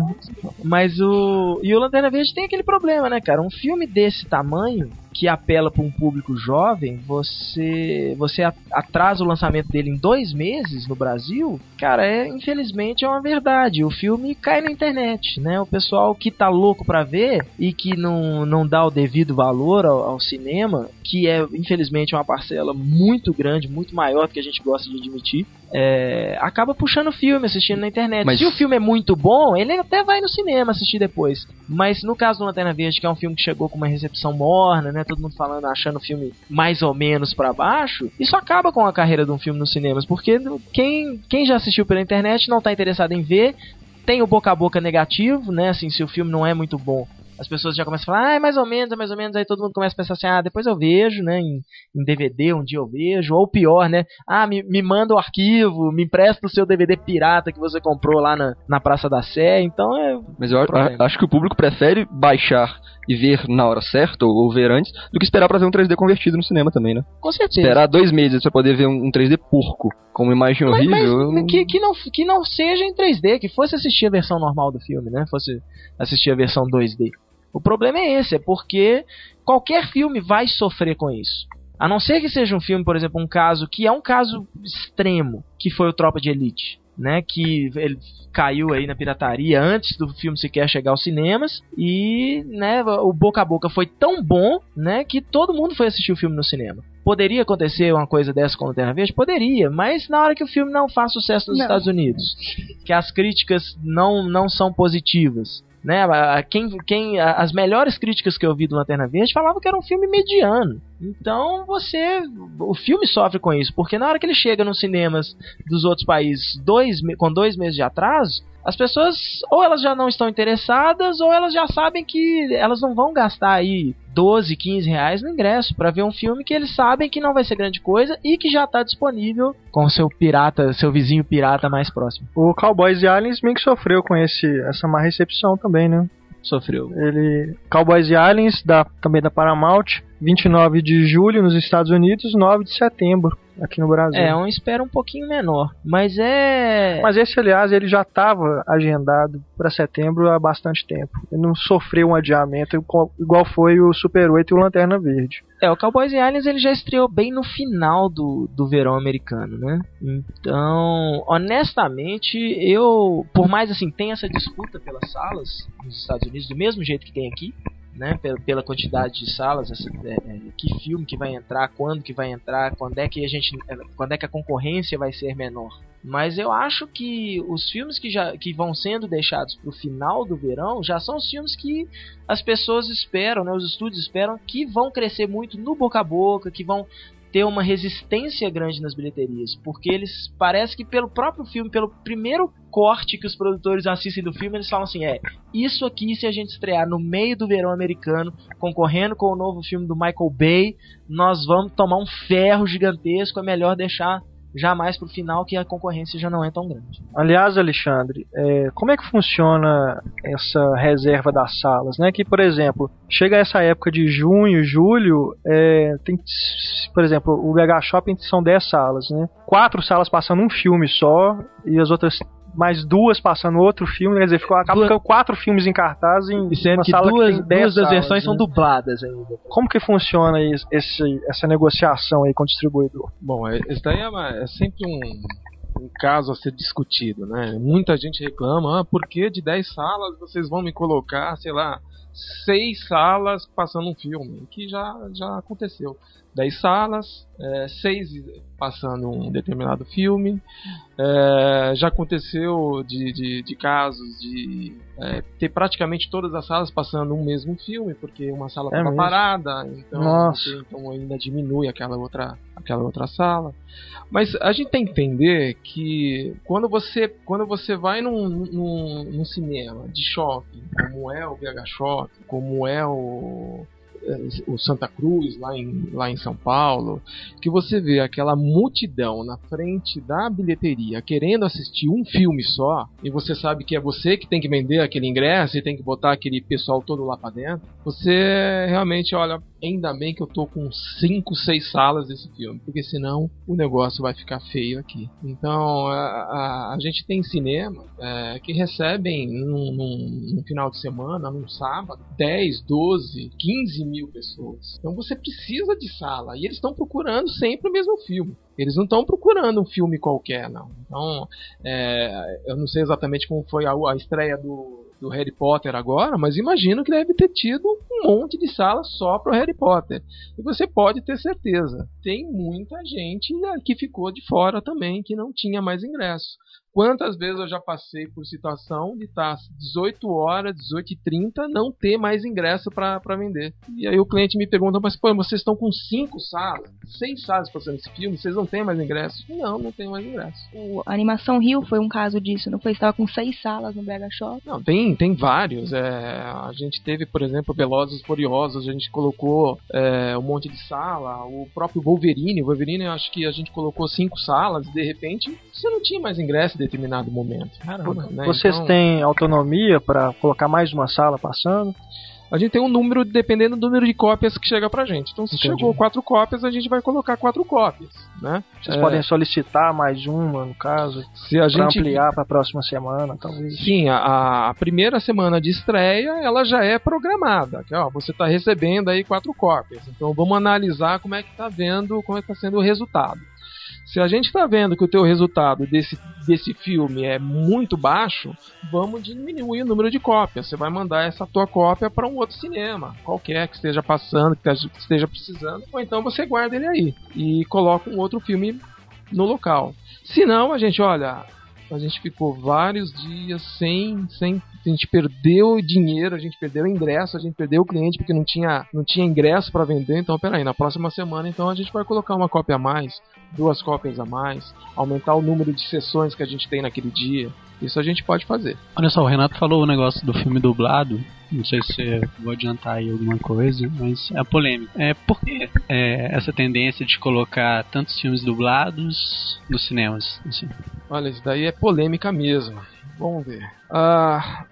Mas o. E o Lanterna Verde tem aquele problema, né, cara? Um filme desse tamanho, que apela para um público jovem, você você atrasa o lançamento dele em dois meses no Brasil, cara, é infelizmente é uma verdade. O filme cai na internet, né? O pessoal que tá louco para ver e que não, não dá o devido valor ao, ao cinema, que é infelizmente uma parcela muito grande, muito maior do que a gente gosta de admitir, é, acaba puxando o filme, assistindo na internet. Mas... Se o filme é muito bom, ele até vai no cinema assistir depois. Mas no caso do Lanterna Verde, que é um filme que chegou com uma recepção morna, né? Todo mundo falando, achando o filme mais ou menos para baixo, isso acaba com a carreira de um filme nos cinemas, porque quem, quem já assistiu pela internet não tá interessado em ver, tem o boca a boca negativo, né? Assim, se o filme não é muito bom, as pessoas já começam a falar, ah, é mais ou menos, é mais ou menos, aí todo mundo começa a pensar assim, ah, depois eu vejo, né, em, em DVD, um dia eu vejo, ou pior, né, ah, me, me manda o arquivo, me empresta o seu DVD pirata que você comprou lá na, na Praça da Sé, então é... Mas eu a, acho que o público prefere baixar e ver na hora certa, ou, ou ver antes, do que esperar para ver um 3D convertido no cinema também, né? Com certeza. Esperar dois meses pra poder ver um, um 3D porco, com uma imagem mas, horrível... Mas, que, que, não, que não seja em 3D, que fosse assistir a versão normal do filme, né, fosse assistir a versão 2D. O problema é esse, é porque qualquer filme vai sofrer com isso. A não ser que seja um filme, por exemplo, um caso que é um caso extremo, que foi o Tropa de Elite, né? Que ele caiu aí na pirataria antes do filme sequer chegar aos cinemas e, né, o boca a boca foi tão bom, né, que todo mundo foi assistir o filme no cinema. Poderia acontecer uma coisa dessa com o Terra Verde? Poderia, mas na hora que o filme não faz sucesso nos não. Estados Unidos, que as críticas não, não são positivas, né? Quem, quem, as melhores críticas que eu vi do Lanterna Verde falavam que era um filme mediano. Então você. O filme sofre com isso, porque na hora que ele chega nos cinemas dos outros países dois, com dois meses de atraso, as pessoas ou elas já não estão interessadas ou elas já sabem que elas não vão gastar aí 12, 15 reais no ingresso para ver um filme que eles sabem que não vai ser grande coisa e que já está disponível com seu pirata, seu vizinho pirata mais próximo. O Cowboys e Aliens meio que sofreu com esse, essa má recepção também, né? Sofreu. Ele Cowboys e Aliens da também da Paramount 29 de julho nos Estados Unidos, 9 de setembro aqui no Brasil. É, um espera um pouquinho menor, mas é. Mas esse, aliás, ele já estava agendado para setembro há bastante tempo. Ele não sofreu um adiamento igual foi o Super 8 e o Lanterna Verde. É, o Cowboys e Aliens ele já estreou bem no final do, do verão americano, né? Então, honestamente, eu, por mais assim, tem essa disputa pelas salas nos Estados Unidos, do mesmo jeito que tem aqui, né, pela, quantidade de salas, essa, é, é, que filme que vai entrar, quando que vai entrar, quando é que a gente, é, quando é que a concorrência vai ser menor. Mas eu acho que os filmes que já que vão sendo deixados para o final do verão já são os filmes que as pessoas esperam, né, os estúdios esperam que vão crescer muito no boca a boca, que vão ter uma resistência grande nas bilheterias, porque eles parece que pelo próprio filme, pelo primeiro corte que os produtores assistem do filme, eles falam assim: é, isso aqui se a gente estrear no meio do verão americano, concorrendo com o novo filme do Michael Bay, nós vamos tomar um ferro gigantesco, é melhor deixar jamais pro final que a concorrência já não é tão grande. Aliás, Alexandre, é, como é que funciona essa reserva das salas, né? Que, por exemplo, chega essa época de junho, julho, é, tem, por exemplo, o BH Shopping são 10 salas, né? Quatro salas passando um filme só e as outras mais duas passando outro filme, quer dizer, ficou, acaba ficando quatro filmes em cartaz em e sendo que duas, que duas das versões né? são dubladas ainda. Como que funciona esse, essa negociação aí com o distribuidor? Bom, é, isso daí é, é sempre um, um caso a ser discutido, né? Muita gente reclama, ah, por que de 10 salas vocês vão me colocar, sei lá, seis salas passando um filme? Que já, já aconteceu. 10 salas, é, seis passando um determinado filme. É, já aconteceu de, de, de casos de é, ter praticamente todas as salas passando um mesmo filme, porque uma sala estava é parada, então, então ainda diminui aquela outra, aquela outra sala. Mas a gente tem que entender que quando você, quando você vai num, num, num cinema de shopping, como é o VH Shopping, como é o o Santa Cruz, lá em, lá em São Paulo, que você vê aquela multidão na frente da bilheteria querendo assistir um filme só, e você sabe que é você que tem que vender aquele ingresso e tem que botar aquele pessoal todo lá para dentro, você realmente olha, ainda bem que eu tô com 5, 6 salas desse filme, porque senão o negócio vai ficar feio aqui. Então a, a, a gente tem cinema é, que recebem num, final de semana, num sábado, 10, 12, 15 mil pessoas. Então você precisa de sala. E eles estão procurando sempre o mesmo filme. Eles não estão procurando um filme qualquer, não. Então, é, eu não sei exatamente como foi a, a estreia do, do Harry Potter agora, mas imagino que deve ter tido um monte de salas só para o Harry Potter. E você pode ter certeza, tem muita gente que ficou de fora também, que não tinha mais ingresso. Quantas vezes eu já passei por situação de estar 18 horas, 18 e 30 não ter mais ingresso para vender. E aí o cliente me pergunta, mas pô, vocês estão com cinco salas, seis salas passando esse filme, vocês não têm mais ingresso? Não, não tem mais ingresso. O a Animação Rio foi um caso disso, não foi? Estava com seis salas no BH Shop. Não, tem, tem vários. É, a gente teve, por exemplo, Velozes e Furiosos, a gente colocou é, um monte de sala, o próprio Wolverine, o Wolverine eu acho que a gente colocou cinco salas, e de repente você não tinha mais ingresso determinado momento. Caramba, né? Vocês Então, têm autonomia para colocar mais uma sala passando? A gente tem um número dependendo do número de cópias que chega pra gente. Então, se Entendi. chegou quatro cópias, a gente vai colocar quatro cópias, né? Vocês É, podem solicitar mais uma, no caso, se a gente ampliar para a próxima semana, talvez. Sim, a, a primeira semana de estreia ela já é programada. Que, ó, você está recebendo aí quatro cópias. Então vamos analisar como é que está vendo, como é que está sendo o resultado. Se a gente está vendo que o teu resultado desse, desse filme é muito baixo, vamos diminuir o número de cópias. Você vai mandar essa tua cópia para um outro cinema, qualquer que esteja passando, que esteja precisando, ou então você guarda ele aí e coloca um outro filme no local. Se não, a gente, olha, a gente ficou vários dias sem, sem a gente perdeu dinheiro, a gente perdeu ingresso, a gente perdeu o cliente porque não tinha, não tinha ingresso para vender. Então, peraí, na próxima semana, então a gente vai colocar uma cópia a mais, duas cópias a mais, aumentar o número de sessões que a gente tem naquele dia. Isso a gente pode fazer. Olha só, o Renato falou o negócio do filme dublado. Não sei se vou adiantar aí alguma coisa, mas é polêmico. É por que é, essa tendência de colocar tantos filmes dublados nos cinemas? Assim? Olha, isso daí é polêmica mesmo. Vamos ver. Ah,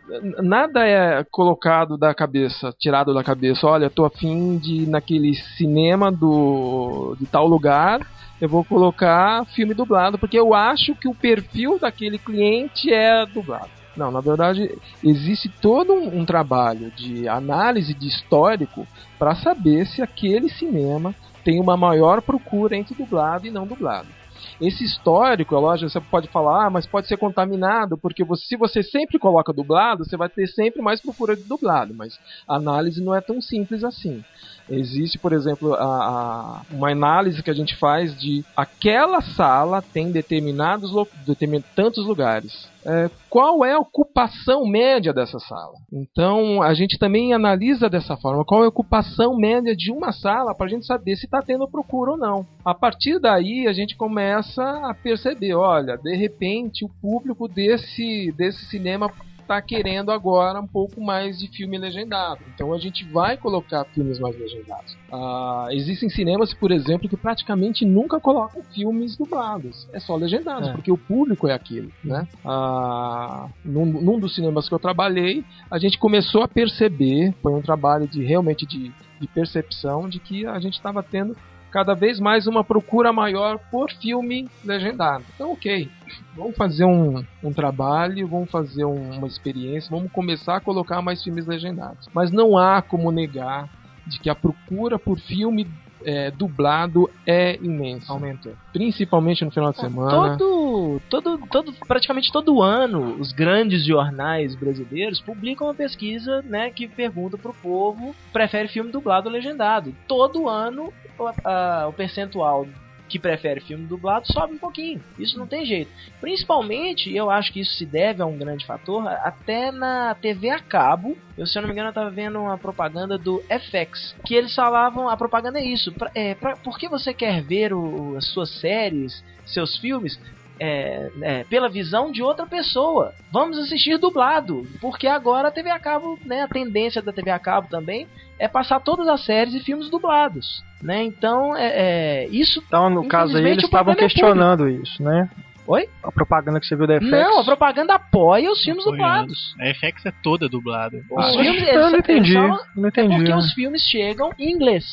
nada é colocado da cabeça, tirado da cabeça. Olha, tô afim de ir naquele cinema do de tal lugar. Eu vou colocar filme dublado porque eu acho que o perfil daquele cliente é dublado. Não, na verdade existe todo um, um trabalho de análise de histórico para saber se aquele cinema tem uma maior procura entre dublado e não dublado. Esse histórico, é lógico, você pode falar, ah, mas pode ser contaminado, porque você- se você sempre coloca dublado, você vai ter sempre mais procura de dublado, mas a análise não é tão simples assim. Existe, por exemplo, a, a- uma análise que a gente faz de aquela sala tem determinados determin, tantos lugares. É, qual é a ocupação média dessa sala? Então a gente também analisa dessa forma qual é a ocupação média de uma sala para a gente saber se está tendo procura ou não. A partir daí a gente começa a perceber, olha, de repente o público desse desse cinema está querendo agora um pouco mais de filme legendado. Então a gente vai colocar filmes mais legendados. Ah, existem cinemas, por exemplo, que praticamente nunca colocam filmes dublados. É só legendados, É. porque o público é aquilo, né? Ah, num, num dos cinemas que eu trabalhei, a gente começou a perceber, foi um trabalho de realmente de, de percepção de que a gente estava tendo cada vez mais uma procura maior por filme legendado. Então, ok, vamos fazer um, um trabalho, vamos fazer um- uma experiência, vamos começar a colocar mais filmes legendados. Mas não há como negar de que a procura por filme é, dublado é imensa. Aumentou. Principalmente no final de semana. Todo, todo, todo, praticamente todo ano, os grandes jornais brasileiros publicam uma pesquisa, né, que pergunta pro povo prefere filme dublado ou legendado. Todo ano a- o percentual que prefere filme dublado sobe um pouquinho. Isso não tem jeito. Principalmente, eu acho que isso se deve a um grande fator, até na TV a cabo. Eu, se eu não me engano, eu tava vendo uma propaganda do FX, que eles falavam, a propaganda é isso, pra, é, pra, por que você quer ver o- as suas séries, seus filmes, é, é, pela visão de outra pessoa. Vamos assistir dublado, porque agora a TV a cabo, né, a tendência da TV a cabo também é passar todas as séries e filmes dublados, né? Então, é, é, isso Então, no caso aí, eles estavam é questionando isso, né? Oi? A propaganda que você viu da FX. não, a propaganda apoia os filmes Apoiando. dublados. A FX é toda dublada. Os Ah, filmes, eu não entendi. falam- Não É entendi. porque né? os filmes chegam em inglês.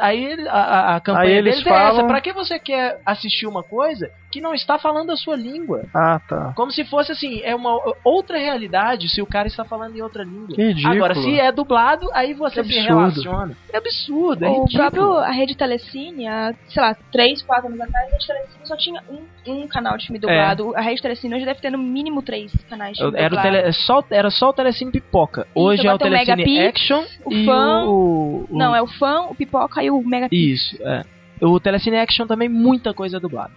Aí a, a- a campanha Aí eles deles é essa. falam- Pra que você quer assistir uma coisa que não está falando a sua língua. Ah, tá. Como se fosse assim, é uma outra realidade se o cara está falando em outra língua. Ridículo. Agora, se é dublado, aí você se relaciona. É absurdo, é O ridículo. próprio, a Rede Telecine, há, sei lá, 3, 4 anos atrás, a Rede Telecine só tinha um, um canal de filme dublado. A Rede Telecine hoje deve ter no mínimo 3 canais de Era tele, só, era só o Telecine Pipoca. Hoje é o tem o Telecine Megapix, Action o e Fã. o, o- Não, é o fã, o pipoca e o Mega Isso, é. O Telecine Action também, muita coisa dublada.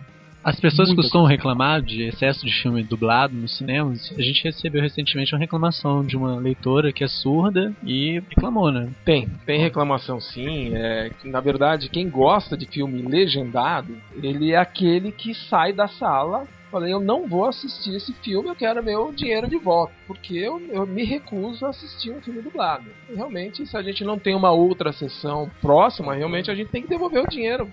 As pessoas Muita costumam reclamar de excesso de filme dublado nos cinemas. A gente recebeu recentemente uma reclamação de uma leitora que é surda e reclamou, né? Tem, tem reclamação sim. É, na verdade, quem gosta de filme legendado, ele é aquele que sai da sala. Falei, eu não vou assistir esse filme, eu quero meu dinheiro de volta. Porque eu, eu me recuso a assistir um filme dublado. E, realmente, se a gente não tem uma outra sessão próxima, realmente a gente tem que devolver o dinheiro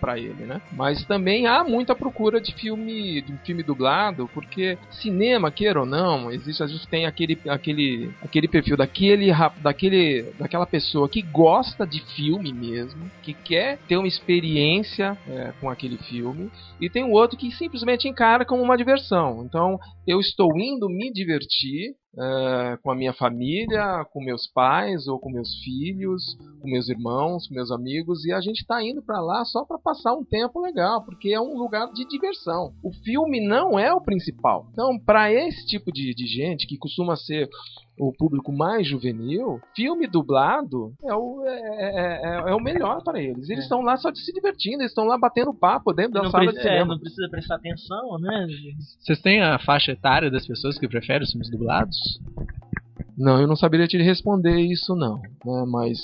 pra ele, né? Mas também há muita procura de filme, de filme dublado, porque cinema, queira ou não, existe, a gente tem aquele, aquele, aquele perfil daquele, daquele, daquela pessoa que gosta de filme mesmo, que quer ter uma experiência é, com aquele filme, e tem o outro que simplesmente encara como uma diversão. Então, eu estou indo me divertir é, com a minha família, com meus pais ou com meus filhos, com meus irmãos, com meus amigos, e a gente está indo para lá só para passar um tempo legal, porque é um lugar de diversão. O filme não é o principal. Então, para esse tipo de, de gente que costuma ser o público mais juvenil, filme dublado é o, é, é- é o melhor para eles. Eles estão lá só de se divertindo, eles estão lá batendo papo dentro da não, sala precisa, de é, cinema. não precisa prestar atenção, né? Vocês têm a faixa etária das pessoas que preferem os filmes dublados? Não, eu não saberia te responder isso não, né? Mas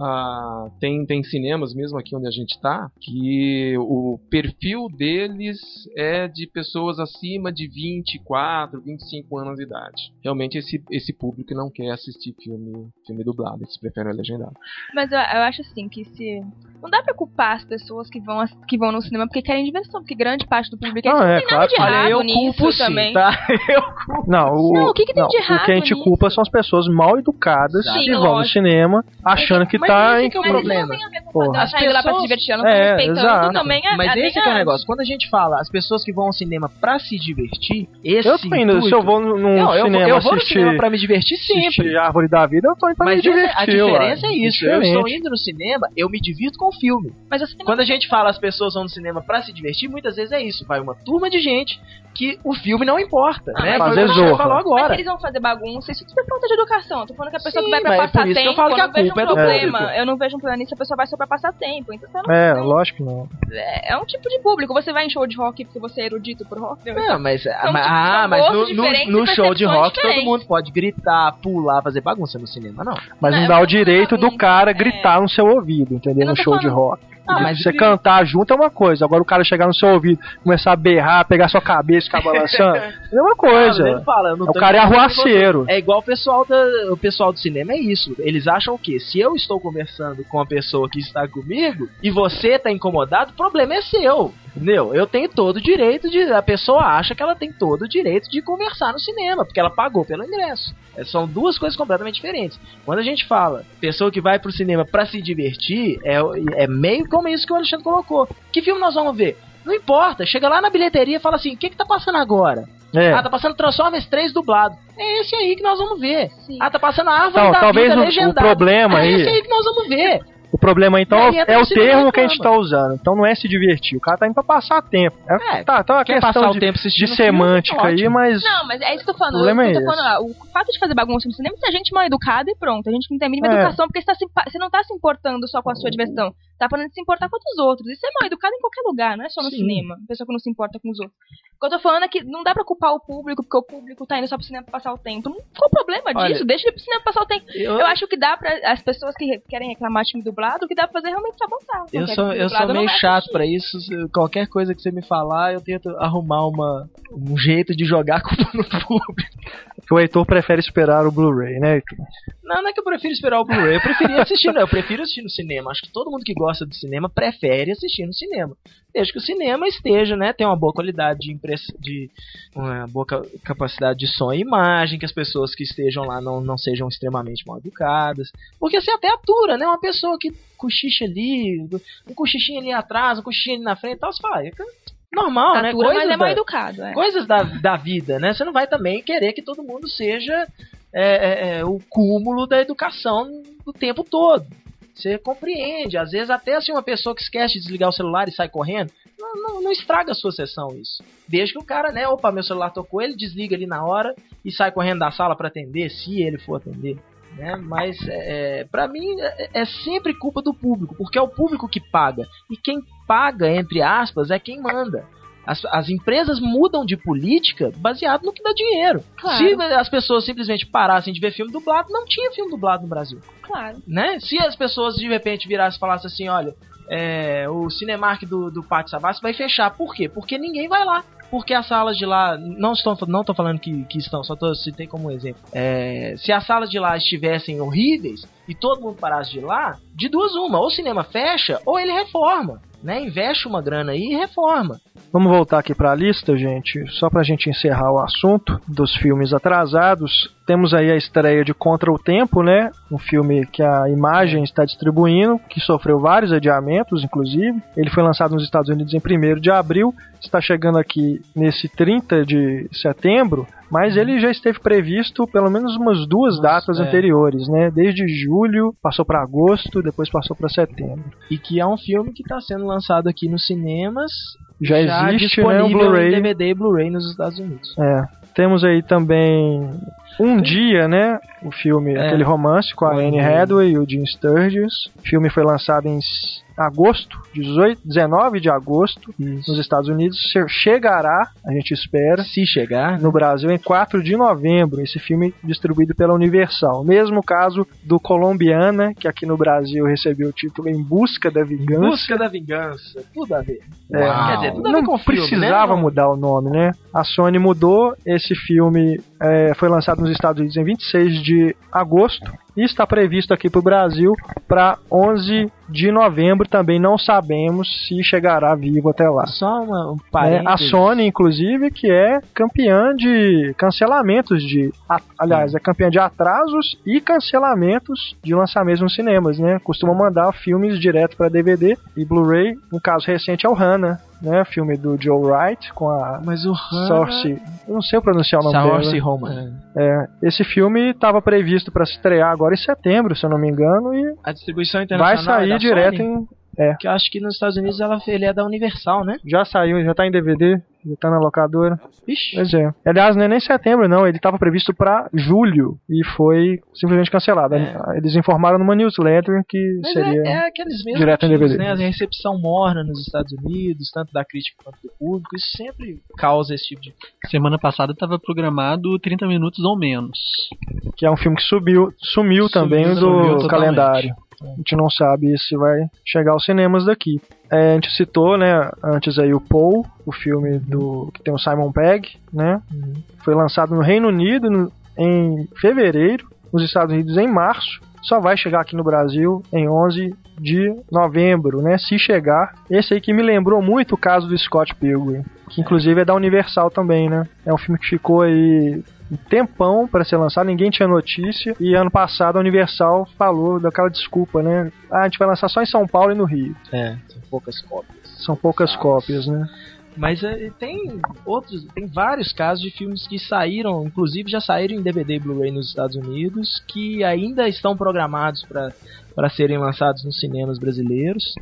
ah, tem, tem cinemas mesmo aqui onde a gente está que o perfil deles é de pessoas acima de 24, 25 anos de idade. Realmente esse, esse público não quer assistir filme, filme dublado, eles preferem legendado. Mas eu, eu acho assim que se. Não dá pra culpar as pessoas que vão, que vão no cinema porque querem diversão, porque grande parte do público Não, não é, tem claro nada de errado Olha, eu nisso culpo sim, também. tá? Não, o, Não, o que que tem não, de o que a errado gente nisso? culpa são as pessoas mal educadas Sim, que vão no cinema achando que tá esse em que é problema. As tá indo lá pra se pessoas- divertir, elas não É, respeitando exato. também a Mas a- esse que é o a- negócio. Quando a gente fala as pessoas que vão ao cinema pra se divertir, esse Eu tô indo, se eu intuito- vou num Não, eu, vou- cinema eu vou no assistir, cinema pra me divertir sempre. assistir Árvore da Vida, eu tô indo pra Mas me divertir. essa- a diferença ué. é isso. Eu estou indo no cinema, eu me divirto com o filme. Mas Quando a gente fala as pessoas vão no cinema pra se divertir, muitas vezes é isso. Vai uma turma de gente que o filme não importa, Ah, né? mas você vezes falou zorra. Mas agora. eles vão fazer bagunça, isso tudo é falta de educação. Eu tô falando que a pessoa Sim, que vai pra mas é passar por isso que eu tempo, falo que a vejo um é problema. Eu não vejo um problema nisso, a pessoa vai só pra passar tempo. Então você não, É, não- lógico que não. é, é um tipo de público. Você vai em show de rock porque você é erudito pro rock? Não, mas, mas- tipo, ah, mas no, no- no show de rock todo mundo pode gritar, pular, fazer bagunça no cinema, não. Mas Não, não, eu dá o direito do cara é. gritar no seu ouvido, entendeu? No show de rock. Ah, mas você cantar junto é uma coisa, agora o cara chegar no seu ouvido, começar a berrar, pegar sua cabeça e ficar balançando, é uma Ah, coisa. ele fala, É o cara é que arruaceiro. É igual o pessoal, da, o pessoal do cinema, é isso. Eles acham o quê? Se eu estou conversando com a pessoa que está comigo e você tá incomodado, o problema é seu. Entendeu? Eu tenho todo o direito de. A pessoa acha que ela tem todo o direito de conversar no cinema, porque ela pagou pelo ingresso. É, são duas coisas completamente diferentes. Quando a gente fala pessoa que vai pro cinema pra se divertir, é, é meio como isso que o Alexandre colocou. Que filme nós vamos ver? Não importa, chega lá na bilheteria e fala assim: o que, que tá passando agora? É. Ah, tá passando Transformers 3 dublado. É esse aí que nós vamos ver. Sim. Ah, tá passando a árvore Então, da talvez vida o- o legendada. problema é aí- esse aí que nós vamos ver. O problema então é o termo que a gente tá usando. Então não é se divertir. O cara tá indo pra passar tempo. É, É, tá, então a quer questão passar o de, tempo de assistindo semântica filme, aí, mas. Não, mas é isso que eu tô falando. O problema eu tô é falando, ah, o fato de fazer bagunça no cinema é a gente mal educada e pronto. A gente não tem a mínima É. educação porque você, tá se você não tá se importando só com a sua diversão. Tá falando de se importar com os outros. Isso é mal educado em qualquer lugar, não é só no Sim. cinema. Pessoa que não se importa com os outros. O que eu tô falando é que não dá pra culpar o público porque o público tá indo só pro cinema passar o tempo. Não, qual o problema Olha, disso? Deixa ele pro cinema passar o tempo. Eu, Eu acho que dá pra as pessoas que re- querem reclamar de filme dublado, o que dá pra fazer é realmente sabotar. Eu sou, eu sou meio vai chato assistir. pra isso. Qualquer coisa que você me falar, eu tento arrumar uma, um jeito de jogar a culpa no público. que o Heitor prefere esperar o Blu-ray, né, Heitor? Não, não é que eu prefiro esperar o Blu-ray, eu preferia assistir, não, eu prefiro assistir no cinema. Acho que todo mundo que gosta de cinema prefere assistir no cinema. Desde que o cinema esteja, né, tem uma boa qualidade de impressão, de uma boa ca- capacidade de som e imagem, que as pessoas que estejam lá não, não sejam extremamente mal educadas. Porque assim até atura, né, uma pessoa que cochicha ali, um cochichinho ali atrás, um cochichinho ali na frente e tal, você fala, "Ah, normal, né? Mas Coisas é mal educado. É. coisas da, da vida, né? Você não vai também querer que todo mundo seja é, é, é, o cúmulo da educação o tempo todo. Você compreende, às vezes até assim uma pessoa que esquece de desligar o celular e sai correndo, não, não, não estraga a sua sessão isso. Desde que o cara, né, opa, meu celular tocou, ele desliga ali na hora e sai correndo da sala para atender, se ele for atender. Né? Mas é, para mim é, é sempre culpa do público, porque é o público que paga. E quem paga, entre aspas, é quem manda. As, as empresas mudam de política baseado no que dá dinheiro. Claro. Se as pessoas simplesmente parassem de ver filme dublado, não tinha filme dublado no Brasil. Claro. Né? Se as pessoas de repente virassem e falassem assim, olha, é, o Cinemark do, do Pátio Savassi vai fechar. Por quê? Porque ninguém vai lá. Porque as salas de lá, não estou, não estou falando que, que estão, só tô, citei como exemplo. É, se as salas de lá estivessem horríveis e todo mundo parasse de lá, de duas uma, ou o cinema fecha ou ele reforma. Né? Investe uma grana aí e reforma. Vamos voltar aqui para a lista, gente, só para a gente encerrar o assunto dos filmes atrasados. Temos aí a estreia de Contra o Tempo, né? Um filme que a Imagem está distribuindo, que sofreu vários adiamentos, inclusive. Ele foi lançado nos Estados Unidos em 1 de abril, está chegando aqui nesse 30 de setembro, mas ele já esteve previsto pelo menos umas duas datas é. anteriores, né? Desde julho, passou para agosto, depois passou para setembro. E que é um filme que está sendo lançado aqui nos cinemas, Já, existe, né, o disponível em Blu-ray. DVD e Blu-ray nos Estados Unidos. É. Temos aí também Um Dia, né? O filme, É. aquele romance com a Anne. Hathaway e o Jim Sturgis. O filme foi lançado em agosto, 18, 19 de agosto, nos Estados Unidos. Che- Chegará, a gente espera, Se chegar, no Brasil em 4 de novembro. Esse filme distribuído pela Universal. Mesmo caso do Colombiana, que aqui no Brasil recebeu o título Em Busca da Vingança. Busca da Vingança, tudo a ver. É. Quer dizer, tudo a ver não com o filme, precisava né? mudar o nome, né? A Sony mudou. Esse filme é, foi lançado nos Estados Unidos em 26 de agosto e está previsto aqui para o Brasil para 11 de novembro. Também não sabemos se chegará vivo até lá. Só uma, um É, parênteses. a Sony, inclusive, que é campeã de cancelamentos de. a- aliás, é campeã de atrasos e cancelamentos de lançamentos nos cinemas, né? Costuma mandar filmes direto para DVD e Blu-ray. Um caso recente é o Hannah, né? Filme do Joe Wright com a Mas o Han... Saoirse. Eu não sei pronunciar o nome Saoirse dela. Roman. É, esse filme estava previsto para estrear agora em setembro, se eu não me engano, e A distribuição vai internacional é sair da direto Sony? em. Que eu acho que nos Estados Unidos ela, ele é da Universal, né? Já saiu, já tá em DVD, já tá na locadora. Ixi. Pois é. Aliás, não é nem setembro, não. Ele estava previsto para julho e foi simplesmente cancelado. É. Eles informaram numa newsletter que Mas seria. é, é aqueles mesmos direto em motivos, DVD. né? A recepção morna nos Estados Unidos, tanto da crítica quanto do público, isso sempre causa esse tipo de... Semana passada estava programado 30 minutos ou menos. Que é um filme que subiu, sumiu, também sumiu do totalmente. calendário. A gente não sabe se vai chegar aos cinemas daqui. É, a gente citou, né, antes aí o Paul, o filme do que tem o Simon Pegg, né? Foi lançado no Reino Unido no- em fevereiro, nos Estados Unidos em março. Só vai chegar aqui no Brasil em 11 de novembro, né? Se chegar. Esse aí que me lembrou muito o caso do Scott Pilgrim, que inclusive é da Universal também, né? É um filme que ficou aí um tempão para ser lançado, ninguém tinha notícia. E ano passado a Universal falou daquela desculpa, né? Ah, a gente vai lançar só em São Paulo e no Rio. É, são poucas cópias. São poucas Ah, cópias, né? Mas é, tem outros, tem vários casos de filmes que saíram, inclusive já saíram em DVD e Blu-ray nos Estados Unidos, que ainda estão programados para serem lançados nos cinemas brasileiros,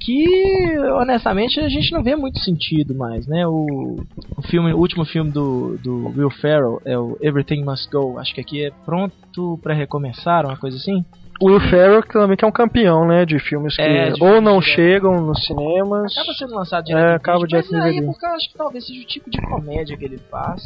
que honestamente a gente não vê muito sentido mais, né? O, o filme, o último filme do, do Will Ferrell é o Everything Must Go, acho que aqui é pronto para recomeçar, uma coisa assim. O Will Ferrell que também que é um campeão, né, de filmes que É, de ou filmes não direto. chegam nos cinemas. Acaba sendo lançado É, direto. em acaba direto mas em aí, porque eu acho que talvez seja o tipo de comédia que ele faz.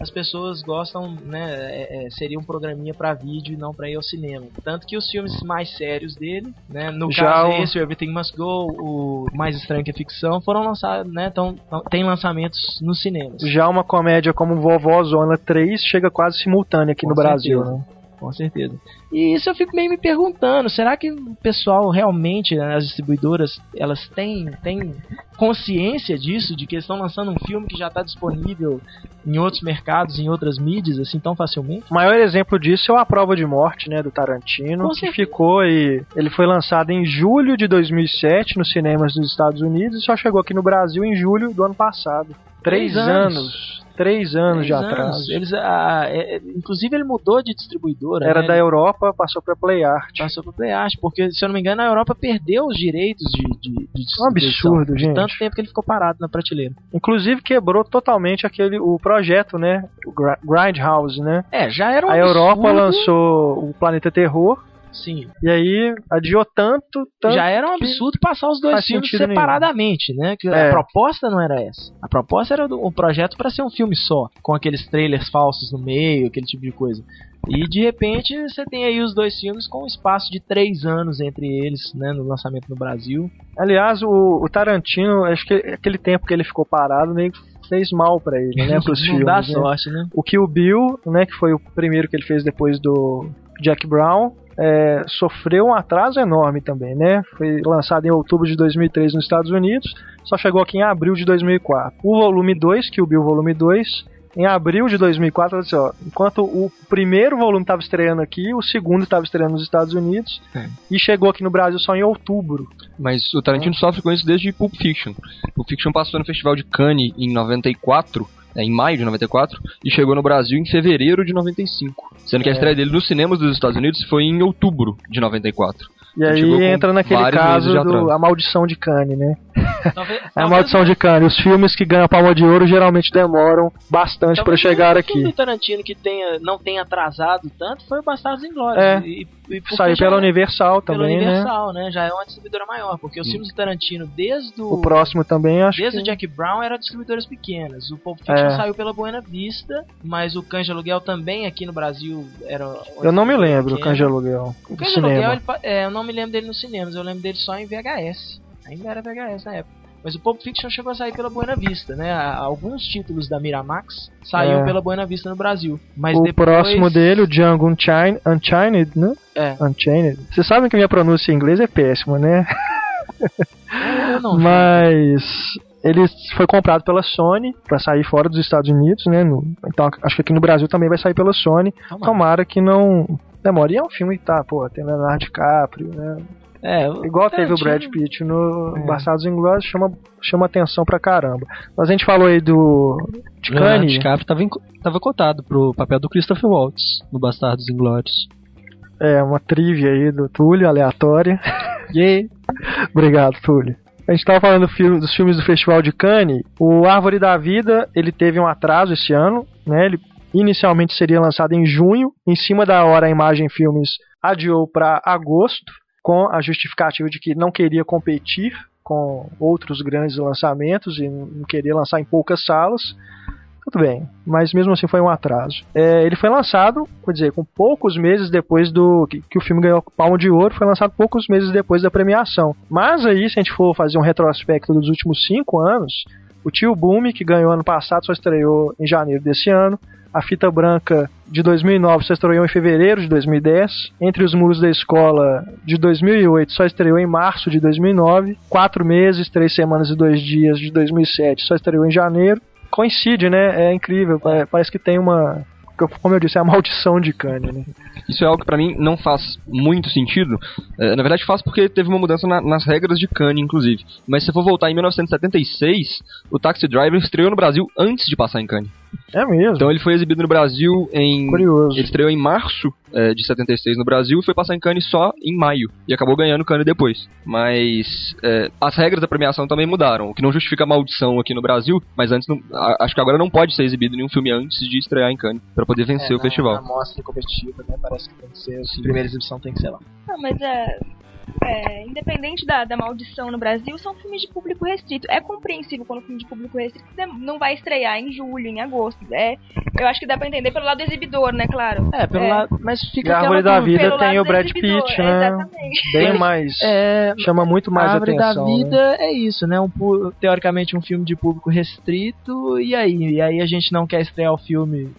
As pessoas gostam, né? é- é, seria um programinha pra vídeo e não pra ir ao cinema. Tanto que os filmes mais sérios dele, né? No Já caso o- esse, o Everything Must Go, o Mais Estranho que a Ficção, foram lançados, né? Tão, tem lançamentos nos cinemas. Já uma comédia como Vovó Zona 3 chega quase simultânea aqui Com no Brasil, certeza. né? Com certeza. E isso eu fico meio me perguntando, será que o pessoal realmente, né, as distribuidoras, elas têm, têm consciência disso, de que eles estão lançando um filme que já está disponível em outros mercados, em outras mídias, assim, tão facilmente? O maior exemplo disso é o A Prova de Morte, né, do Tarantino, Com que certeza. ficou e ele foi lançado em julho de 2007 nos cinemas dos Estados Unidos e só chegou aqui no Brasil em julho do ano passado. Três, Três anos. anos. Três anos de Três anos. atraso. Eles, ah, é, é, inclusive ele mudou de distribuidora. Era né? da Europa, passou pra Play Art. Passou pro PlayArt, porque se eu não me engano a Europa perdeu os direitos de, de, de Um distribuição. absurdo, de gente. tanto tempo que ele ficou parado na prateleira. Inclusive quebrou totalmente aquele o projeto, né? O Grindhouse, né? É, já era um a Europa absurdo. lançou o Planeta Terror Sim, e aí adiou tanto, tanto já era um absurdo passar os dois filmes sentido nenhum. separadamente, né? Que É. A proposta não era essa. A proposta era do- o projeto para ser um filme só, com aqueles trailers falsos no meio, aquele tipo de coisa. E de repente você tem aí os dois filmes com um espaço de três anos entre eles, né? No lançamento no Brasil. Aliás, o, o Tarantino, acho que aquele tempo que ele ficou parado meio que fez mal pra ele, né? Pros filmes. dá né? sorte, né? O Kill Bill, né? Que foi o primeiro que ele fez depois do Jack Brown. É, sofreu um atraso enorme também, né? Foi lançado em outubro de 2003 nos Estados Unidos, só chegou aqui em abril de 2004. O volume 2, Kill Bill volume 2, em abril de 2004, assim, ó, enquanto o primeiro volume estava estreando aqui, o segundo estava estreando nos Estados Unidos É. e chegou aqui no Brasil só em outubro. Mas o Tarantino sofre com isso desde Pulp Fiction. Pulp Fiction passou no Festival de Cannes em 94, é, em maio de 94, e chegou no Brasil em fevereiro de 95. Sendo que a É. estreia dele nos cinemas dos Estados Unidos foi em outubro de 94. E Ele aí entra naquele caso meses de atraso. do A Maldição de Cannes, né? Talvez, a Maldição de Cannes. Os filmes que ganham a palma de ouro geralmente demoram bastante para chegar o filme aqui. do Tarantino que tenha, não tenha atrasado tanto foi o Bastardos Inglórios. É. E, e Saiu pela é- Universal pela também, né? Universal, né? Já é uma distribuidora maior, porque os filmes do Tarantino, desde o, O próximo também, acho desde que... o Jack Brown, eram distribuidoras pequenas. O Pulp Fiction É. saiu pela Buena Vista, mas o Canja Aluguel também aqui no Brasil era. Eu não me lembro, pequena. Canja Aluguel, O Canja Aluguel, ele é, eu não me lembro dele nos cinemas, eu lembro dele só em VHS. Ainda era VHS na época. Mas o Pulp Fiction chegou a sair pela Buena Vista, né? Alguns títulos da Miramax saíram É. pela Buena Vista no Brasil. Mas o depois... próximo dele, o Django Unchained, Unchained né? É. Unchained. Vocês sabem que minha pronúncia em inglês é péssima, né? Eu não Mas ele foi comprado pela Sony para sair fora dos Estados Unidos, né? No- então acho que aqui no Brasil também vai sair pela Sony. Tomara. Tomara que não demore. E é um filme que tá, pô, tem Leonardo DiCaprio, né? É, o Igual teve o Brad Pitt no É. Bastardos Inglórios, chama, chama atenção pra caramba. Mas a gente falou aí do de Leonardo Cannes. DiCaprio tava, tava cotado pro papel do Christopher Waltz no Bastardos Inglórios. É, uma trivia aí do Túlio, aleatória. Yay! Obrigado, Túlio. A gente tava falando do filme- dos filmes do Festival de Cannes. O Árvore da Vida, ele teve um atraso esse ano, né? Ele inicialmente seria lançado em junho. Em cima da hora, a Imagem Filmes adiou para agosto, com a justificativa de que não queria competir com outros grandes lançamentos e não queria lançar em poucas salas. Tudo bem, mas mesmo assim foi um atraso. É, ele foi lançado, quer dizer, com poucos meses depois do que, que o filme ganhou o Palmo de Ouro, foi lançado poucos meses depois da premiação. Mas aí, se a gente for fazer um retrospecto dos últimos cinco anos, o Tio Boom, que ganhou ano passado, só estreou em janeiro desse ano. A Fita Branca de 2009 só estreou em fevereiro de 2010. Entre os Muros da Escola de 2008 só estreou em março de 2009. Quatro meses, três semanas e dois dias de 2007 só estreou em janeiro. Coincide, né? É incrível. pa- Parece que tem uma. Como eu disse, é a maldição de Cannes, né? Isso é algo que pra mim não faz muito sentido. É, na verdade faz porque teve uma mudança na- nas regras de Cannes, inclusive. Mas se for voltar em 1976, o Taxi Driver estreou no Brasil antes de passar em Cannes. É mesmo. Então ele foi exibido no Brasil em... Curioso. Ele estreou em março é, de 76 no Brasil e foi passar em Cannes só em maio. E acabou ganhando Cannes depois. Mas é, as regras da premiação também mudaram, o que não justifica a maldição aqui no Brasil, mas antes não- a- acho que agora não pode ser exibido nenhum filme antes de estrear em Cannes, pra poder vencer É, o na- festival. Na mostra competitiva, né? Parece que tem que ser. A primeira exibição tem que ser lá. Não, mas é, é, independente da, da maldição no Brasil, são filmes de público restrito. É compreensível quando o filme de público restrito não vai estrear em julho, em agosto. É, eu acho que dá pra entender pelo lado do exibidor, né, claro. É, pelo É. lado. Mas E fica a Árvore da. Vida tem o Brad exibidor, Pitt, né? Exatamente. Bem mais. É, Chama muito mais a Árvore atenção. da né? Vida é isso, né? Um, teoricamente um filme de público restrito, e aí? E aí a gente não quer estrear o filme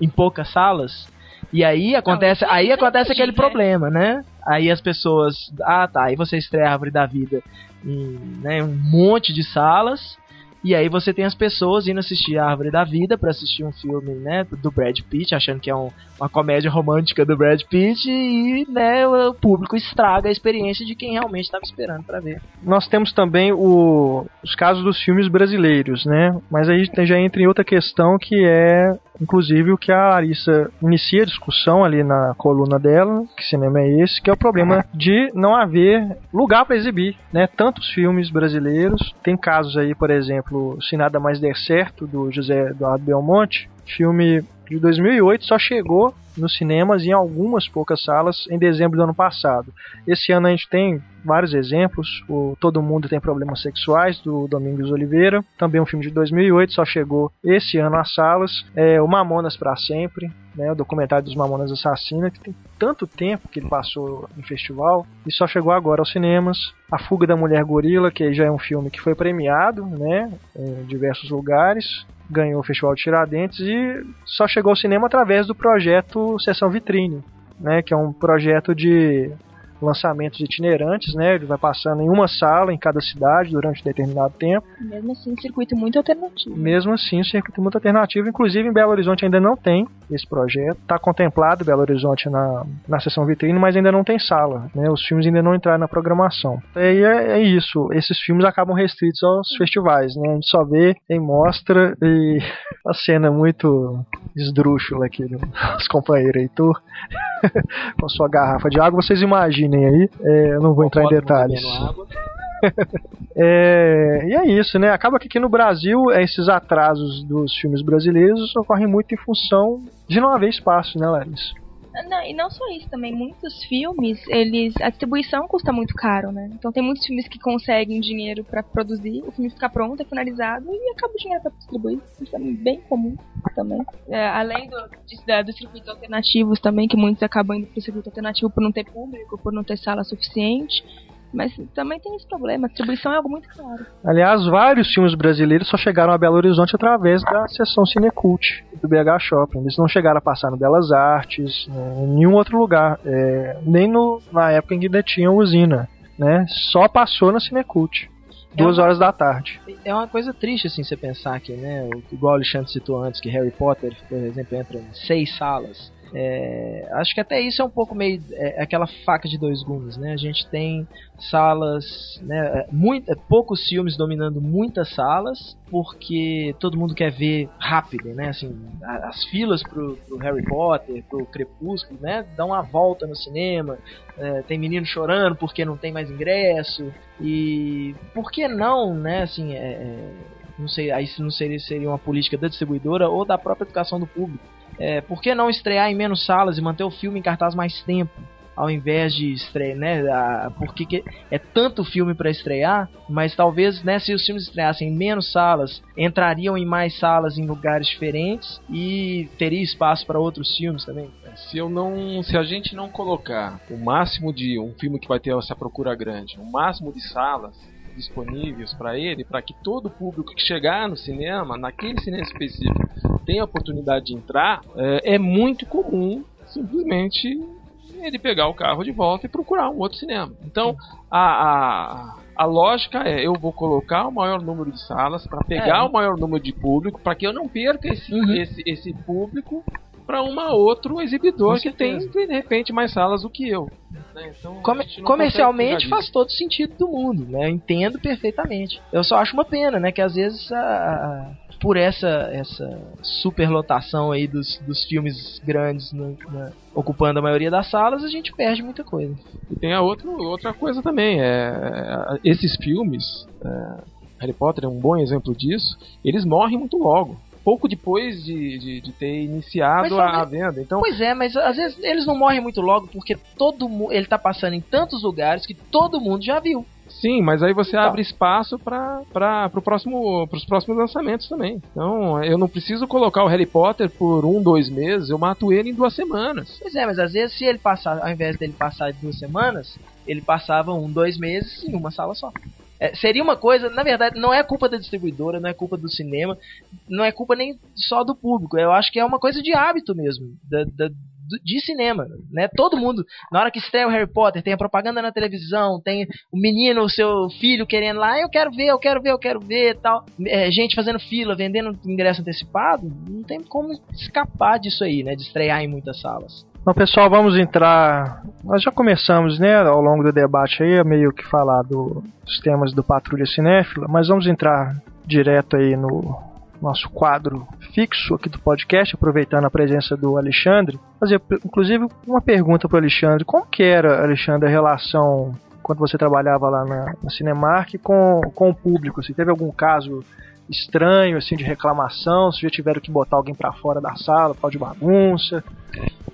em poucas salas. E aí acontece, isso aí acontece aquele né? problema, né? Aí as pessoas, ah tá, aí você estreia a Árvore da Vida em né, um monte de salas, e aí você tem as pessoas indo assistir a Árvore da Vida pra assistir um filme, né, do Brad Pitt, achando que é um- uma comédia romântica do Brad Pitt e, né, o público estraga a experiência de quem realmente estava esperando pra ver. Nós temos também o- os casos dos filmes brasileiros, né? Mas aí já entra em outra questão que é, inclusive, o que a Larissa inicia a discussão ali na coluna dela, que cinema é esse, que é o problema de não haver lugar para exibir, né? Tantos filmes brasileiros, tem casos aí, por exemplo, Se Nada Mais Der Certo, do José Eduardo Belmonte, filme de 2008 só chegou nos cinemas em algumas poucas salas em dezembro do ano passado. Esse ano a gente tem vários exemplos. O Todo Mundo Tem Problemas Sexuais, do Domingos Oliveira. Também um filme de 2008, só chegou esse ano às salas. É, o Mamonas para Sempre, né, o documentário dos Mamonas Assassina, que tem tanto tempo que ele passou em festival e só chegou agora aos cinemas. A Fuga da Mulher Gorila, que já é um filme que foi premiado né, em diversos lugares ganhou o Festival de Tiradentes e só chegou ao cinema através do projeto Sessão Vitrine, né, que é um projeto de lançamentos itinerantes, né, ele vai passando em uma sala em cada cidade durante um determinado tempo. Mesmo assim, um circuito muito alternativo. Mesmo assim, o circuito muito alternativo, inclusive em Belo Horizonte ainda não tem esse projeto. Está contemplado Belo Horizonte na, na sessão vitrine, mas ainda não tem sala. Né? Os filmes ainda não entraram na programação. E é, é isso. Esses filmes acabam restritos aos festivais. Né? A gente só vê em mostra e a cena muito esdrúxula aqui do nosso companheiro Heitor com sua garrafa de água. Vocês imaginem aí. É, eu não vou entrar em detalhes. É, e é isso, né? Acaba que aqui no Brasil esses atrasos dos filmes brasileiros ocorrem muito em função de não haver espaço, né, Larissa? Não, e não só isso também, muitos filmes, eles. A distribuição custa muito caro, né? Então tem muitos filmes que conseguem dinheiro pra produzir, o filme fica pronto, é finalizado e acaba o dinheiro pra distribuir. Isso é bem comum também. É, além do, da- dos circuitos alternativos também, que muitos acabam indo pro circuito alternativo por não ter público, por não ter sala suficiente. Mas também tem esse problema, a distribuição é algo muito caro. Aliás, vários filmes brasileiros só chegaram a Belo Horizonte através da sessão Cinecult do BH Shopping. Eles não chegaram a passar no Belas Artes, em nenhum outro lugar, é, nem no, na época em que ainda tinha usina. Né? Só passou na Cinecult. Duas uma- horas da tarde. É uma coisa triste, assim, você pensar que, né, o- igual o Alexandre citou antes, que Harry Potter, por exemplo, entra em seis salas. É, acho que até isso é um pouco meio é, aquela faca de dois gumes, né? A gente tem salas, né, é, muito, é, poucos filmes dominando muitas salas, porque todo mundo quer ver rápido, né? Assim, as filas pro, pro Harry Potter, pro Crepúsculo, né? Dão uma volta no cinema, é, tem menino chorando porque não tem mais ingresso e por que não, né? Assim, é, é, não sei, aí não seria, seria uma política da distribuidora ou da própria educação do público. É, por que não estrear em menos salas e manter o filme em cartaz mais tempo? Ao invés de estrear, né? porque que é tanto filme para estrear, mas talvez, né, se os filmes estreassem em menos salas, entrariam em mais salas em lugares diferentes e teria espaço para outros filmes também. Se eu não, se a gente não colocar o máximo de um filme que vai ter essa procura grande, o máximo de salas disponíveis para ele, para que todo público que chegar no cinema, naquele cinema específico, tenha a oportunidade de entrar, é, é muito comum simplesmente ele pegar o carro de volta e procurar um outro cinema. Então a, a, a lógica é eu vou colocar o maior número de salas para pegar É. o maior número de público para que eu não perca esse, Uhum. esse, esse público para um outro exibidor que tem de repente mais salas do que eu. Né? Então, comercialmente faz todo sentido do mundo, né? Eu entendo perfeitamente. Eu só acho uma pena, né? Que às vezes a- a- por essa essa superlotação aí dos, dos filmes grandes no- na- ocupando a maioria das salas, a gente perde muita coisa. E tem a outra, outra coisa também, é, esses filmes, é, Harry Potter é um bom exemplo disso, eles morrem muito logo. Pouco depois de, de, de ter iniciado Mas a, a venda. Então, Pois é, mas às vezes eles não morrem muito logo porque todo mundo ele tá passando em tantos lugares que todo mundo já viu. sim, mas aí você Então. abre espaço para pro próximo, os próximos lançamentos também. Então, eu não preciso colocar o Harry Potter por um, dois meses, eu mato ele em duas semanas. Pois é, mas às vezes se ele passar, ao invés dele passar duas semanas, ele passava um, dois meses em uma sala só. É, seria uma coisa, na verdade, não é culpa da distribuidora, não é culpa do cinema, não é culpa nem só do público. Eu acho que é uma coisa de hábito mesmo, da- da- de cinema, né? Todo mundo, na hora que estreia o Harry Potter, tem a propaganda na televisão, tem o menino, o seu filho querendo lá, "Ah, eu quero ver, eu quero ver, eu quero ver, tal. É, gente fazendo fila, vendendo ingresso antecipado, não tem como escapar disso aí, né? De estrear em muitas salas. Então, pessoal, vamos entrar. Nós já começamos, né, ao longo do debate aí, meio que falar do- dos temas do Patrulha Cinéfila, mas vamos entrar direto aí no nosso quadro fixo aqui do podcast, aproveitando a presença do Alexandre. Fazer, inclusive, uma pergunta para o Alexandre: como que era, Alexandre, a relação quando você trabalhava lá na, na Cinemark com, com o público? Assim, teve algum caso estranho, assim, de reclamação? Se já tiveram que botar alguém para fora da sala, por causa de bagunça?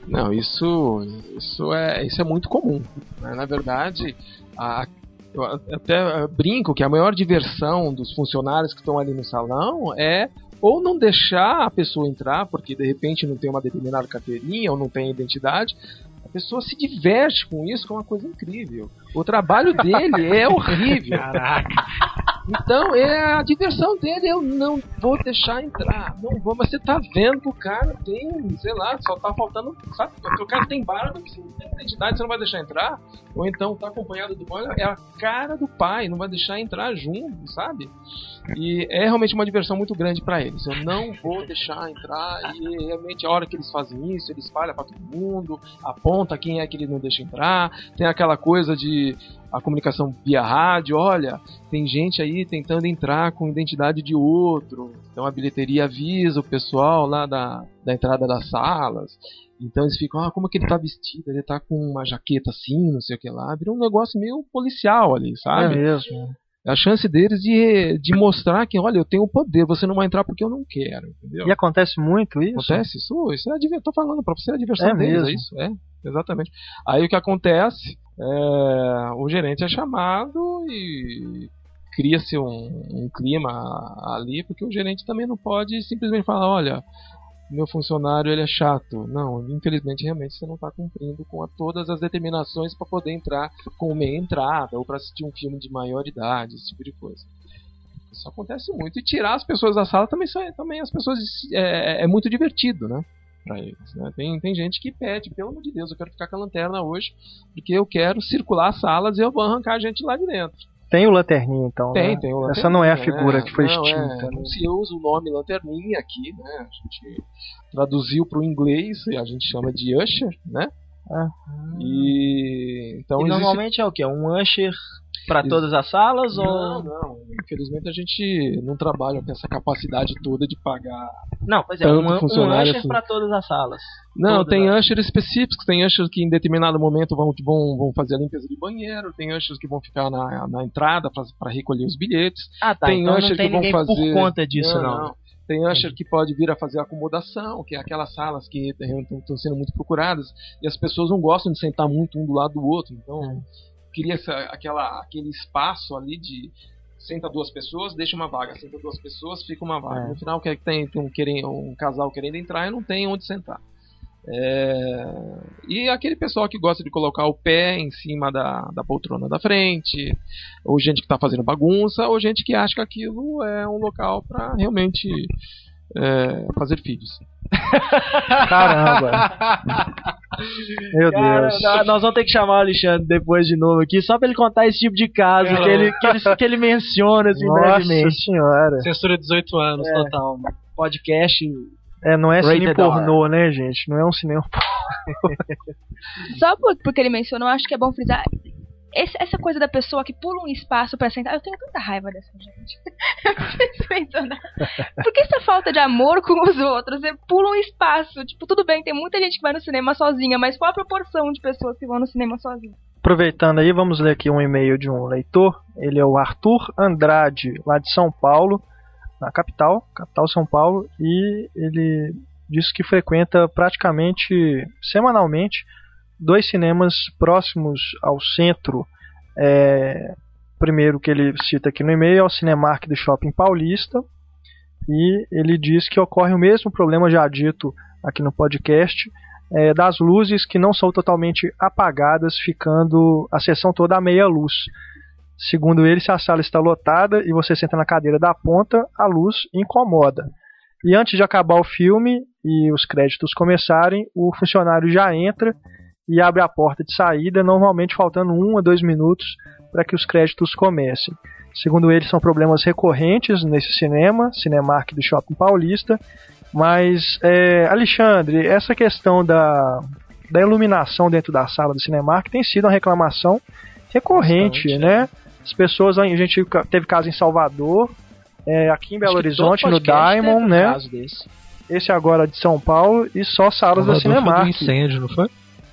Não, isso, isso, é, isso é muito comum. né? Na verdade, a- eu até brinco que a maior diversão dos funcionários que estão ali no salão é ou não deixar a pessoa entrar, porque de repente não tem uma determinada carteirinha ou não tem identidade. A pessoa se diverte com isso, que é uma coisa incrível. O trabalho dele é horrível. Então, é a diversão dele, eu não vou deixar entrar. Não vou, mas você tá vendo que o cara tem, sei lá, só tá faltando. Sabe? Porque o cara tem barba, que você não tem identidade, você não vai deixar entrar. Ou então tá acompanhado do pai, é a cara do pai, não vai deixar entrar junto, sabe? E é realmente uma diversão muito grande pra eles. Eu não vou deixar entrar. E realmente a hora que eles fazem isso, eles espalham pra todo mundo, aponta quem é que ele não deixa entrar. Tem aquela coisa de a comunicação via rádio, olha, tem gente aí tentando entrar com identidade de outro. Então a bilheteria avisa o pessoal lá da, da entrada das salas. Então eles ficam, ah, como é que ele tá vestido? Ele tá com uma jaqueta assim, não sei o que lá. Vira um negócio meio policial ali, sabe? É mesmo. É a chance deles de, de mostrar que, olha, eu tenho o poder, você não vai entrar porque eu não quero, entendeu? E acontece muito isso? Acontece isso? Isso é tô falando pra você, é a diversão É deles, mesmo. é isso? É, exatamente. Aí o que acontece, é, o gerente é chamado e cria-se um, um clima ali, porque o gerente também não pode simplesmente falar, olha, meu funcionário ele é chato. Não, infelizmente realmente você não está cumprindo com a- todas as determinações para poder entrar com meia entrada ou para assistir um filme de maior idade, esse tipo de coisa. Isso acontece muito. E tirar as pessoas da sala também, são- também as pessoas é, é muito divertido, né? Pra eles, né? Tem, tem gente que pede, pelo amor de Deus, eu quero ficar com a lanterna hoje, porque eu quero circular as salas e eu vou arrancar a gente lá de dentro. Tem o lanterninha, então. Tem, né? tem o Essa não é a lanterninha, figura né? que foi Não, extinta. É, não se usa o nome lanterninha aqui, né? A gente traduziu para o inglês e a gente chama de usher, né? Ah. E então e existe- normalmente é o quê? Um usher Isso. todas as salas? não, ou... não. Infelizmente a gente não trabalha com essa capacidade toda de pagar. Não, pois é, um, um usher assim. pra todas as salas. Não, Todas tem as- ushers específicos, tem ushers que em determinado momento vão, vão, vão fazer a limpeza de banheiro, tem ushers que vão ficar na, na entrada para recolher os bilhetes. Ah, tá. Tem então não usher que vão fazer- por conta disso, não. Tem usher que pode vir a fazer acomodação, que é aquelas salas que estão sendo muito procuradas e as pessoas não gostam de sentar muito um do lado do outro. Então, queria essa, aquela, aquele espaço ali de senta duas pessoas, deixa uma vaga, senta duas pessoas, fica uma vaga. É. No final, quer que tem, tem um, querem, um casal querendo entrar e não tem onde sentar. É, E aquele pessoal que gosta de colocar o pé em cima da, da poltrona da frente, ou gente que está fazendo bagunça, ou gente que acha que aquilo é um local para realmente é, fazer filhos. Caramba. Meu Cara, Deus. nó- nós vamos ter que chamar o Alexandre depois de novo aqui, só pra ele contar esse tipo de caso que ele, que ele, que ele menciona assim Nossa brevemente. senhora. Censura 18 anos, É. total. Podcast. É, não é Rated cine pornô, né, gente? Não é um cinema Só por- porque ele mencionou, acho que é bom frisar. Esse- essa coisa da pessoa que pula um espaço pra sentar, eu tenho tanta raiva dessa gente. Eu preciso mencionar. Por que essa falta de amor com os outros? Você pula um espaço. Tipo, tudo bem, tem muita gente que vai no cinema sozinha, mas qual a proporção de pessoas que vão no cinema sozinha? Aproveitando aí, vamos ler aqui um e-mail de um leitor. Ele é o Arthur Andrade, lá de São Paulo, na capital, capital São Paulo, e ele diz que frequenta praticamente semanalmente dois cinemas próximos ao centro. É, primeiro que ele cita aqui no e-mail é o Cinemark do Shopping Paulista, e ele diz que ocorre o mesmo problema já dito aqui no podcast, é, das luzes que não são totalmente apagadas, ficando a sessão toda a meia luz. Segundo ele, se a sala está lotada e você senta na cadeira da ponta, a luz incomoda. E antes de acabar o filme e os créditos começarem, o funcionário já entra e abre a porta de saída, normalmente faltando um a dois minutos para que os créditos comecem. Segundo ele, são problemas recorrentes nesse cinema, Cinemark do Shopping Paulista. Mas, é, Alexandre, essa questão da, da iluminação dentro da sala do Cinemark tem sido uma reclamação recorrente, Bastante, né? As pessoas, a gente teve caso em Salvador, é, aqui em Belo Horizonte, no Diamond, um né? Esse agora de São Paulo e só salas da Salvador foi do Cinemark. incêndio, não foi?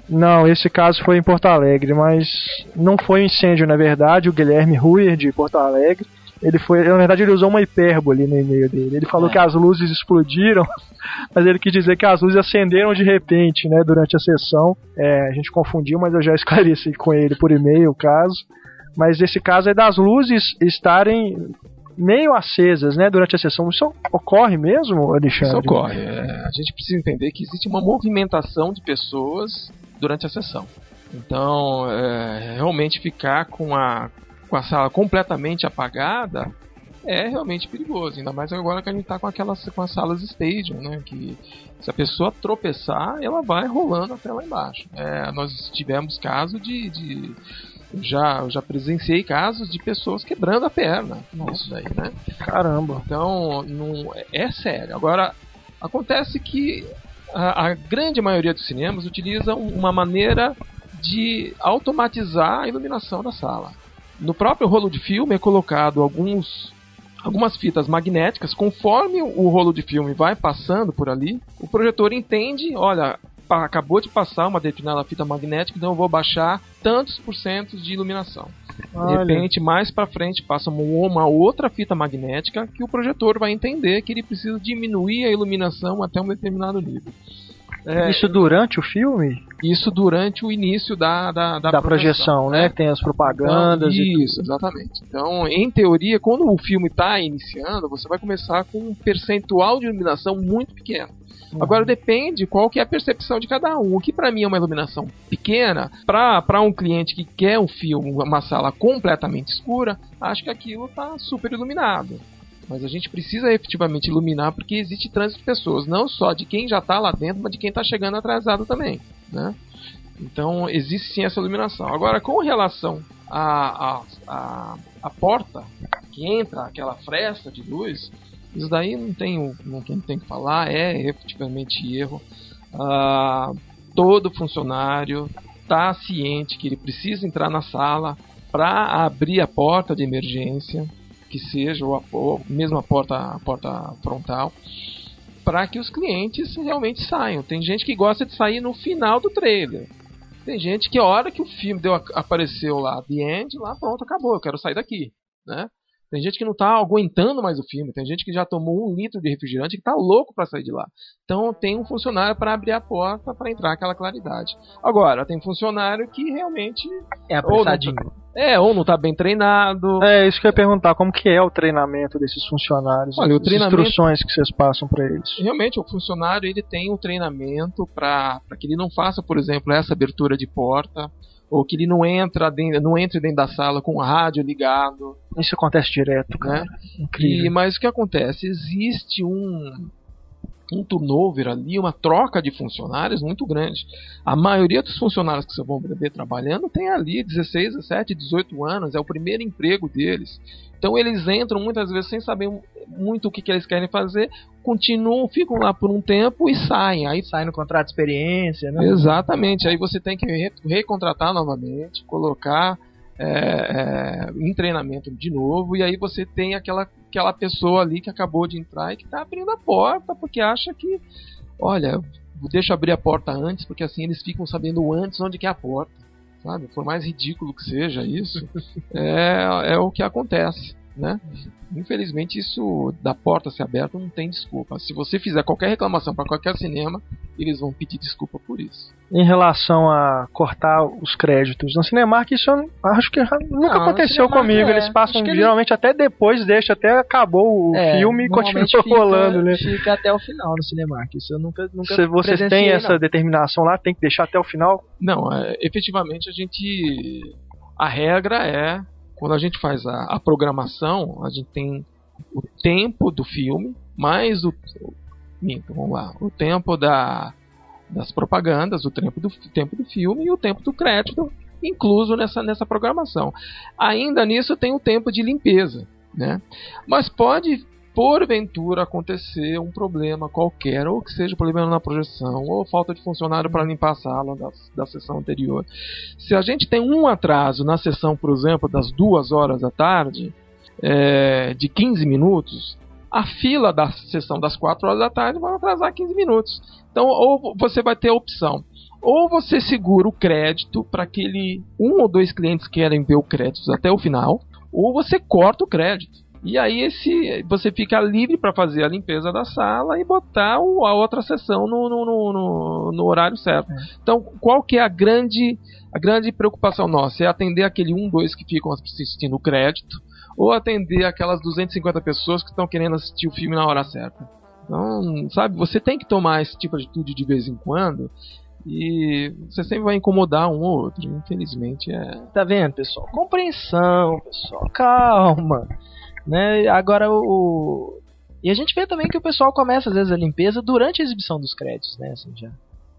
Não, esse caso foi em Porto Alegre, mas não foi um incêndio, na verdade. O Guilherme Ruyer, de Porto Alegre, ele foi, na verdade, ele usou uma hipérbole no e-mail dele. Ele falou É. que as luzes explodiram, mas ele quis dizer que as luzes acenderam de repente, né, durante a sessão. É, a gente confundiu, mas eu já esclareci com ele por e-mail o caso. Mas esse caso é das luzes estarem meio acesas, né, durante a sessão. Isso ocorre mesmo, Alexandre? Isso ocorre. É, a gente precisa entender que existe uma movimentação de pessoas durante a sessão. Então, é, realmente ficar com a, com a sala completamente apagada é realmente perigoso. Ainda mais agora que a gente está com aquelas com as salas stadium, né? Que se a pessoa tropeçar, ela vai rolando até lá embaixo. É, nós tivemos casos de, de já, já presenciei casos de pessoas quebrando a perna. Isso daí, né? Caramba. Então, não, é sério. Agora, acontece que a, a grande maioria dos cinemas utilizam uma maneira de automatizar a iluminação da sala. No próprio rolo de filme é colocado alguns algumas fitas magnéticas, conforme o rolo de filme vai passando por ali, o projetor entende, olha, acabou de passar uma determinada fita magnética, então eu vou baixar tantos por cento de iluminação. De repente, mais pra frente, passa uma, outra fita magnética que o projetor vai entender que ele precisa diminuir a iluminação até um determinado nível. É, Isso durante o filme? isso durante o início da, da, da, Da, projeção, né? Que tem as propagandas então, e isso, exatamente. Então, em teoria, quando o filme está iniciando, você vai começar com um percentual de iluminação muito pequeno. Uhum. Agora depende qual que é a percepção de cada um. O que para mim é uma iluminação pequena, para um cliente que quer um filme, uma sala completamente escura, acho que aquilo está super iluminado. Mas a gente precisa efetivamente iluminar porque existe trânsito de pessoas, não só de quem já está lá dentro, mas de quem está chegando atrasado também, né? Então existe sim essa iluminação. Agora, com relação à, à, à, à porta que entra aquela fresta de luz, isso daí não tem, não tem, tem que falar, é efetivamente erro. Ah, todo funcionário está ciente que ele precisa entrar na sala para abrir a porta de emergência, que seja ou a, ou mesmo a porta, a porta frontal, para que os clientes realmente saiam. Tem gente que gosta de sair no final do trailer. Tem gente que a hora que o filme deu, apareceu lá, The End, lá pronto, acabou, eu quero sair daqui, né? Tem gente que não tá aguentando mais o filme, tem gente que já tomou um litro de refrigerante e que tá louco para sair de lá. Então tem um funcionário para abrir a porta para entrar aquela claridade. Agora, tem funcionário que realmente É não apressadinho. é ou não tá bem treinado, É, isso que eu ia perguntar, como que é o treinamento desses funcionários? Olha, o as instruções que vocês passam para eles. realmente o funcionário ele tem um treinamento para que ele não faça, por exemplo, essa abertura de porta ou que ele não entra dentro, não entre dentro da sala com o rádio ligado, Isso acontece direto, cara. né? Incrível. E, mas o que acontece? Existe um, um turnover ali, uma troca de funcionários muito grande. A maioria dos funcionários que você vão ver trabalhando tem ali 16, 17, 18 anos, é o primeiro emprego deles. Então eles entram muitas vezes sem saber muito o que, que eles querem fazer, continuam, ficam lá por um tempo e saem. Aí Sai no contrato de experiência, né? Exatamente. Aí você tem que re- recontratar novamente, colocar é, é, em treinamento de novo, e aí você tem aquela, aquela pessoa ali que acabou de entrar e que está abrindo a porta porque acha que, olha, deixa abrir a porta antes, porque assim eles ficam sabendo antes onde que é a porta. Sabe? Por mais ridículo que seja isso, é, é o que acontece. Né? Infelizmente, isso da porta ser aberta não tem desculpa. Se você fizer qualquer reclamação para qualquer cinema, eles vão pedir desculpa por isso. Em relação a cortar os créditos no Cinemark, isso eu acho que nunca Não, aconteceu Cinemark comigo. é. Eles passam que ele- geralmente até depois, deixa até acabou o É, filme e continua fica- rolando, né? Fica até o final no Cinemark. Isso eu nunca, nunca Se vocês têm presenciei, essa não. determinação lá, tem que deixar até o final. Não, é, efetivamente a gente. A regra é, quando a gente faz a, a programação, a gente tem o tempo do filme, mais o, vamos lá. O tempo da, das propagandas, o tempo do, tempo do filme e o tempo do crédito incluso nessa, nessa programação. Ainda nisso tem o tempo de limpeza, né? Mas pode porventura acontecer um problema qualquer, ou que seja problema na projeção, ou falta de funcionário para limpar a sala da, da sessão anterior. Se a gente tem um atraso na sessão, por exemplo, das duas horas da tarde, é, de 15 minutos, a fila da sessão das 4 horas da tarde vai atrasar 15 minutos. Então, ou você vai ter a opção. Ou você segura o crédito para aquele um ou dois clientes que querem ver o crédito até o final, ou você corta o crédito. E aí esse você fica livre para fazer a limpeza da sala e botar o, a outra sessão no, no, no, no, horário certo. É. Então, qual que é a grande, a grande preocupação nossa? É atender aquele um, dois que ficam assistindo o crédito ou atender aquelas 250 pessoas que estão querendo assistir o filme na hora certa. Então, sabe, você tem que tomar esse tipo de atitude de vez em quando e você sempre vai incomodar um ou outro. Infelizmente é. Tá vendo, pessoal? Compreensão, pessoal. Calma. Né? Agora o. E a gente vê também que o pessoal começa às vezes a limpeza durante a exibição dos créditos, né? Assim, já,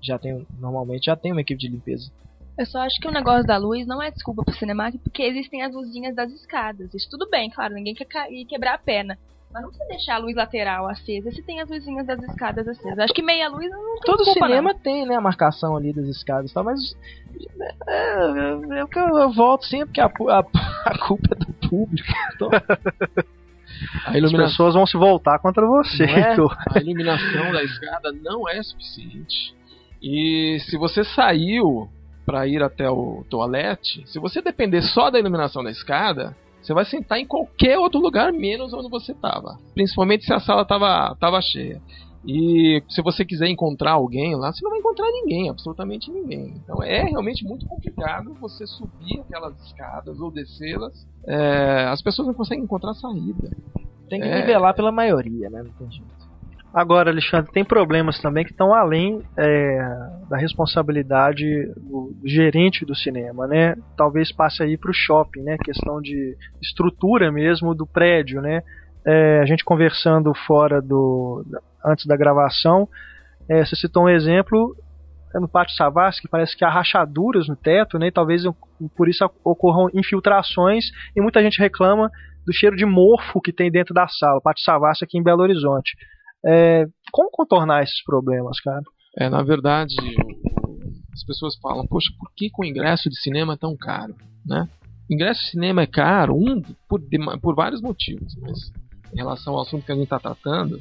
já tem, normalmente já tem uma equipe de limpeza. Eu só acho que o negócio da luz não é desculpa pro cinema porque existem as luzinhas das escadas. Isso tudo bem, claro, ninguém quer cair, quebrar a perna. Mas não precisa deixar a luz lateral acesa se tem as luzinhas das escadas acesas. Acho que meia luz não tem Todo desculpa, cinema não. tem, né, a marcação ali das escadas e tal, mas é, é, é, eu, eu volto sempre que a, a, a culpa é do público. Então, iluminação... As pessoas vão se voltar contra você, é? A iluminação da escada não é suficiente. E se você saiu para ir até o toalete, se você depender só da iluminação da escada, você vai sentar em qualquer outro lugar menos onde você estava. Principalmente se a sala estava tava cheia. E se você quiser encontrar alguém lá, você não vai encontrar ninguém, absolutamente ninguém. Então é realmente muito complicado você subir aquelas escadas ou descê-las. É, as pessoas não conseguem encontrar saída. Tem que é... nivelar pela maioria, né? Não tem jeito. Agora, Alexandre, tem problemas também que estão além é, da responsabilidade do, gerente do cinema, né? Talvez passe aí para o shopping, né? Questão de estrutura mesmo do prédio, né? É, a gente conversando fora do antes da gravação, é, você citou um exemplo é no Pátio Savassi, que parece que há rachaduras no teto, né? E talvez por isso ocorram infiltrações e muita gente reclama do cheiro de mofo que tem dentro da sala. O Pátio Savassi aqui em Belo Horizonte. É, como contornar esses problemas, cara? É, na verdade, as pessoas falam, poxa, por que, que o ingresso de cinema é tão caro, né? Ingresso de cinema é caro, um, por, por vários motivos, mas em relação ao assunto que a gente está tratando,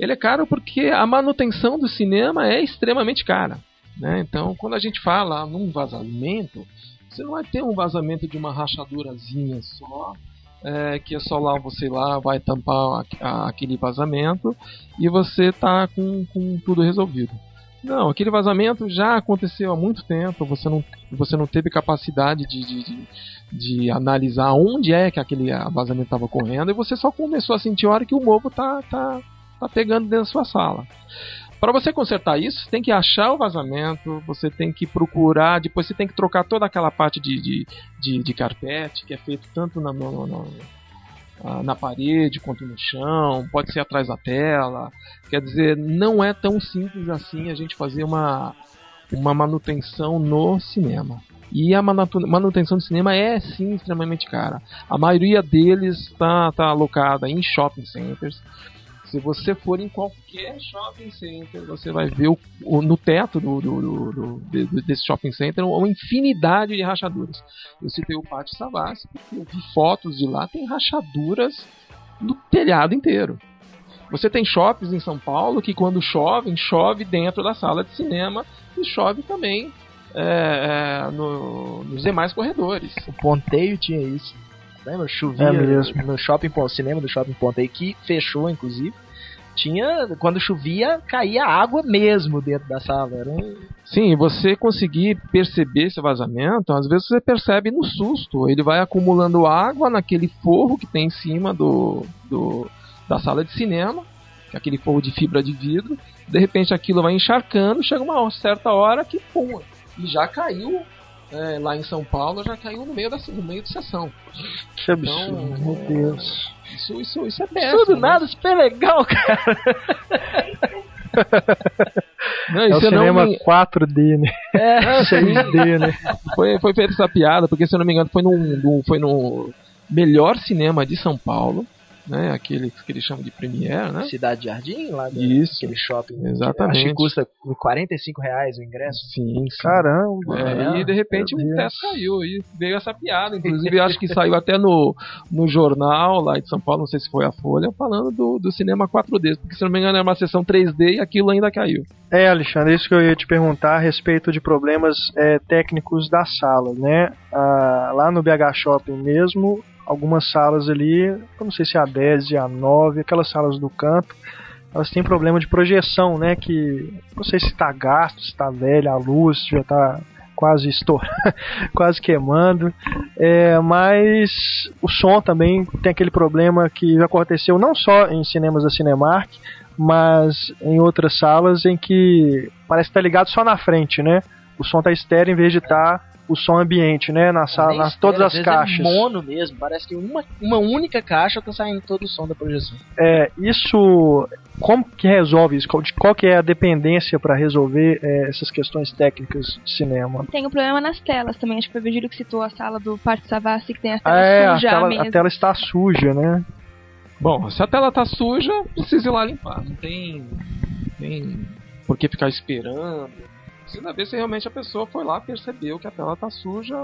ele é caro porque a manutenção do cinema é extremamente cara. Né? Então, quando a gente fala num vazamento, você não vai ter um vazamento de uma rachadurazinha só, é, que é só lá você lá vai tampar a, a, aquele vazamento e você tá com, com tudo resolvido. Não, aquele vazamento já aconteceu há muito tempo, você não, você não teve capacidade de, de, de, de analisar onde é que aquele vazamento estava ocorrendo e você só começou a sentir a hora que o mofo tá, tá, tá pegando dentro da sua sala. Para você consertar isso, tem que achar o vazamento, você tem que procurar, depois você tem que trocar toda aquela parte de, de, de, de carpete, que é feito tanto na, na, na, na, parede quanto no chão, pode ser atrás da tela. Quer dizer, não é tão simples assim a gente fazer uma, uma manutenção no cinema. E a manutenção do cinema é sim extremamente cara. A maioria deles está tá alocada em shopping centers. Se você for em qualquer shopping center, você vai ver o, o no teto do, do, do, desse shopping center uma infinidade de rachaduras. Eu citei o Pátio Savassi, porque eu vi fotos de lá, tem rachaduras no telhado inteiro. Você tem shoppings em São Paulo que quando chove, chove dentro da sala de cinema e chove também é, é, no, nos demais corredores. O ponteio tinha isso. Lembra? Chovia é mesmo. no shopping cinema do shopping Ponta aí que fechou, inclusive. Tinha, quando chovia, caía água mesmo dentro da sala. Era um... Sim, você conseguir perceber esse vazamento, às vezes você percebe no susto. Ele vai acumulando água naquele forro que tem em cima do, do da sala de cinema, é aquele forro de fibra de vidro. De repente aquilo vai encharcando, chega uma certa hora que pum, e já caiu é, lá em São Paulo já caiu no meio da no meio da sessão. Que absurdo, então, meu Deus. Isso, isso, isso é péssimo. Tudo né? nada super legal, cara. Não, É o cinema me- 4D, né? É, 6D, né? foi, foi feita essa piada, porque se eu não me engano foi no, no- foi no melhor cinema de São Paulo, né? Aquele que eles chamam de Premiere, né? Cidade Jardim, lá do, Isso. aquele shopping. Exatamente. Acho que custa 45 reais o ingresso. Sim, sim. Caramba. É, e de repente o Deus. teto caiu e veio essa piada. Inclusive, eu acho que saiu até no, no jornal lá de São Paulo, não sei se foi a Folha, falando do, do cinema 4D. Porque se não me engano era uma sessão 3D e aquilo ainda caiu. É, Alexandre, isso que eu ia te perguntar a respeito de problemas é, técnicos da sala, né? Ah, lá no BH Shopping mesmo, algumas salas ali, eu não sei se é a 10 e a 9, aquelas salas do canto, elas têm problema de projeção, né? Que não sei se está gasto, se está velha, a luz já está quase estourando, quase queimando. É, mas o som também tem aquele problema que já aconteceu não só em cinemas da Cinemark, mas em outras salas em que parece estar ligado só na frente, né? O som tá estéreo em vez de estar o som ambiente, né? Na sala, nas espera, todas as vezes caixas. É mono mesmo, parece que uma, uma única caixa tá saindo todo o som da projeção. É, isso como que resolve isso? Qual, de- qual que é a dependência para resolver é, essas questões técnicas de cinema? Tem o problema nas telas também. Acho que foi o Virgílio que citou a sala do Parque Savassi, que tem as telas É, a sujas tela, mesmo. a tela está suja, né? Bom, se a tela tá suja, precisa ir lá limpar. Não tem, tem por que ficar esperando. Precisa ver se realmente a pessoa foi lá percebeu que a tela tá suja.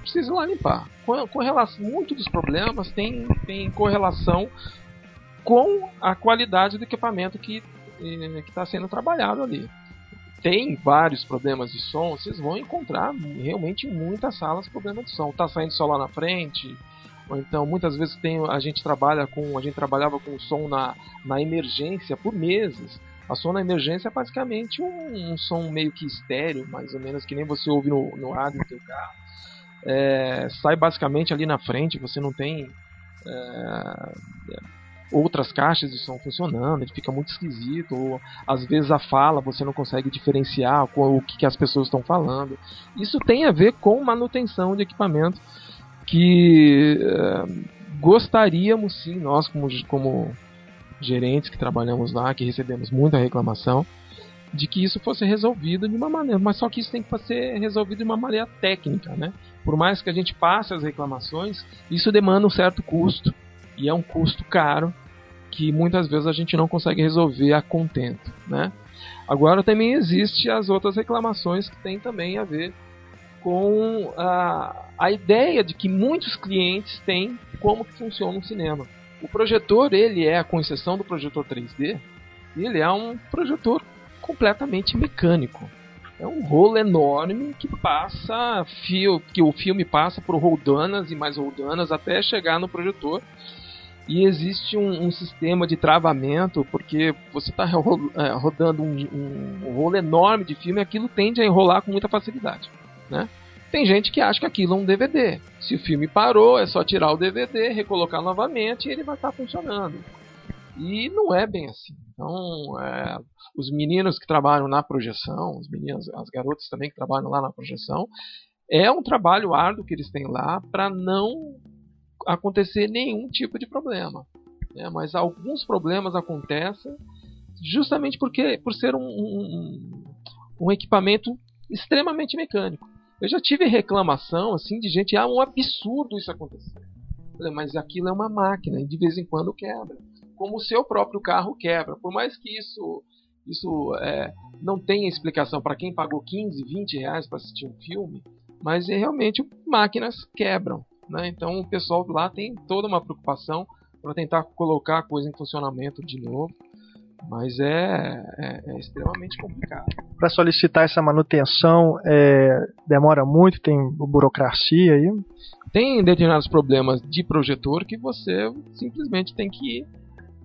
Precisa ir lá limpar. Com, relação, muito dos problemas tem, tem correlação com a qualidade do equipamento que eh, está sendo trabalhado ali. Tem vários problemas de som, vocês vão encontrar realmente muitas salas problemas de som. Tá saindo só lá na frente, ou então muitas vezes tem a gente trabalha com a gente trabalhava com som na, na emergência por meses. A som na emergência é basicamente um, um som meio que estéreo, mais ou menos que nem você ouve no, no rádio do teu carro. É, sai basicamente ali na frente, você não tem é, outras caixas de som funcionando, ele fica muito esquisito, ou às vezes a fala você não consegue diferenciar o que, que as pessoas estão falando. Isso tem a ver com manutenção de equipamento que eh, gostaríamos sim, nós como, como gerentes que trabalhamos lá, que recebemos muita reclamação, de que isso fosse resolvido de uma maneira, mas só que isso tem que ser resolvido de uma maneira técnica, né? Por mais que a gente passe as reclamações, isso demanda um certo custo e é um custo caro que muitas vezes a gente não consegue resolver a contento, né? Agora também existe as outras reclamações que têm também a ver com a, a ideia de que muitos clientes têm como que funciona um cinema. O projetor, ele é, com exceção do projetor 3D, ele é um projetor completamente mecânico. É um rolo enorme que passa fio, que o filme passa por roldanas e mais roldanas até chegar no projetor. E existe um, um sistema de travamento, porque você está rodando um, um, um rolo enorme de filme e aquilo tende a enrolar com muita facilidade. Né? Tem gente que acha que aquilo é um DVD. Se o filme parou, é só tirar o DVD, recolocar novamente e ele vai estar funcionando. E não é bem assim. Então, é, os meninos que trabalham na projeção, os meninos, as garotas também que trabalham lá na projeção, é um trabalho árduo que eles têm lá para não acontecer nenhum tipo de problema. Né? Mas alguns problemas acontecem justamente porque por ser um, um, um equipamento extremamente mecânico. Eu já tive reclamação assim de gente, ah, um absurdo isso acontecer. Falei, mas aquilo é uma máquina e de vez em quando quebra. Como o seu próprio carro quebra. Por mais que isso, isso é, não tenha explicação para quem pagou 15, 20 reais para assistir um filme, mas é, realmente máquinas quebram. Né? Então o pessoal lá tem toda uma preocupação para tentar colocar a coisa em funcionamento de novo. Mas é, é, é extremamente complicado. Para solicitar essa manutenção é, demora muito, tem burocracia aí? Tem determinados problemas de projetor que você simplesmente tem que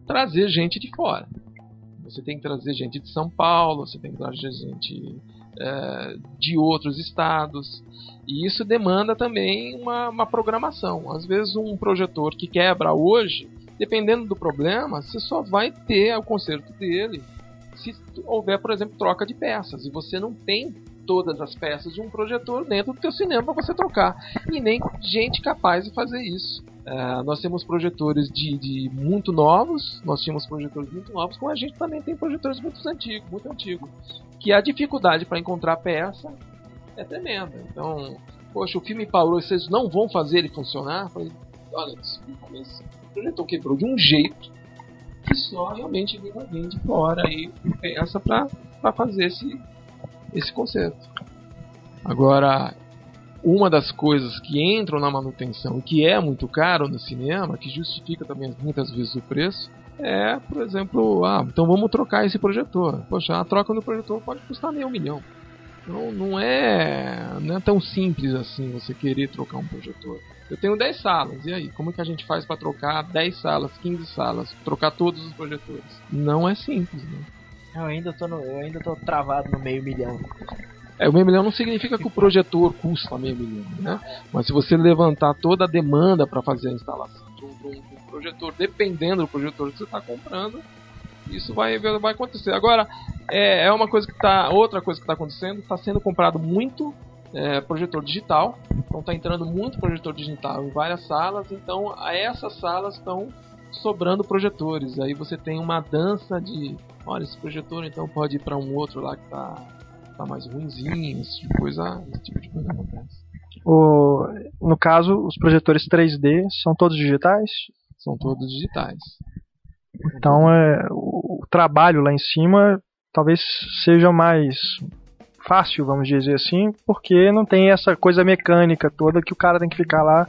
trazer gente de fora. Você tem que trazer gente de São Paulo, você tem que trazer gente é, de outros estados. E isso demanda também uma, uma programação. Às vezes um projetor que quebra hoje dependendo do problema, você só vai ter o conserto dele se houver, por exemplo, troca de peças. E você não tem todas as peças de um projetor dentro do teu cinema para você trocar. E nem gente capaz de fazer isso. É, nós temos projetores de, de, muito novos, nós tínhamos projetores muito novos, como a gente também tem projetores muito antigos, muito antigos. Que a dificuldade para encontrar peça é tremenda. Então, poxa, o filme parou, vocês não vão fazer ele funcionar? falei, olha, desculpa, mas projetor quebrou de um jeito que só realmente vem alguém de fora aí peça para fazer esse, esse conserto. Agora, uma das coisas que entram na manutenção e que é muito caro no cinema, que justifica também muitas vezes o preço, é, por exemplo, ah, então vamos trocar esse projetor. Poxa, a troca do projetor pode custar meio milhão. Então não é, não é tão simples assim você querer trocar um projetor. Eu tenho 10 salas, e aí? Como que a gente faz para trocar 10 salas, 15 salas, trocar todos os projetores? Não é simples, né? Eu ainda tô, no, eu ainda tô travado no meio milhão. É, o meio milhão não significa que o projetor custa meio milhão, né? Mas se você levantar toda a demanda para fazer a instalação de um, de um, projetor, dependendo do projetor que você está comprando, isso vai, vai acontecer. Agora, é, é uma coisa que está. Outra coisa que está acontecendo, está sendo comprado muito é, projetor digital. Então está entrando muito projetor digital em várias salas. Então a essas salas estão sobrando projetores. Aí você tem uma dança de. Olha, esse projetor então pode ir para um outro lá que está tá mais ruimzinho, esse tipo de coisa, esse tipo de coisa acontece. O, no caso, os projetores 3D são todos digitais? São todos digitais. Então é, o, o trabalho lá em cima talvez seja mais fácil, vamos dizer assim, porque não tem essa coisa mecânica toda que o cara tem que ficar lá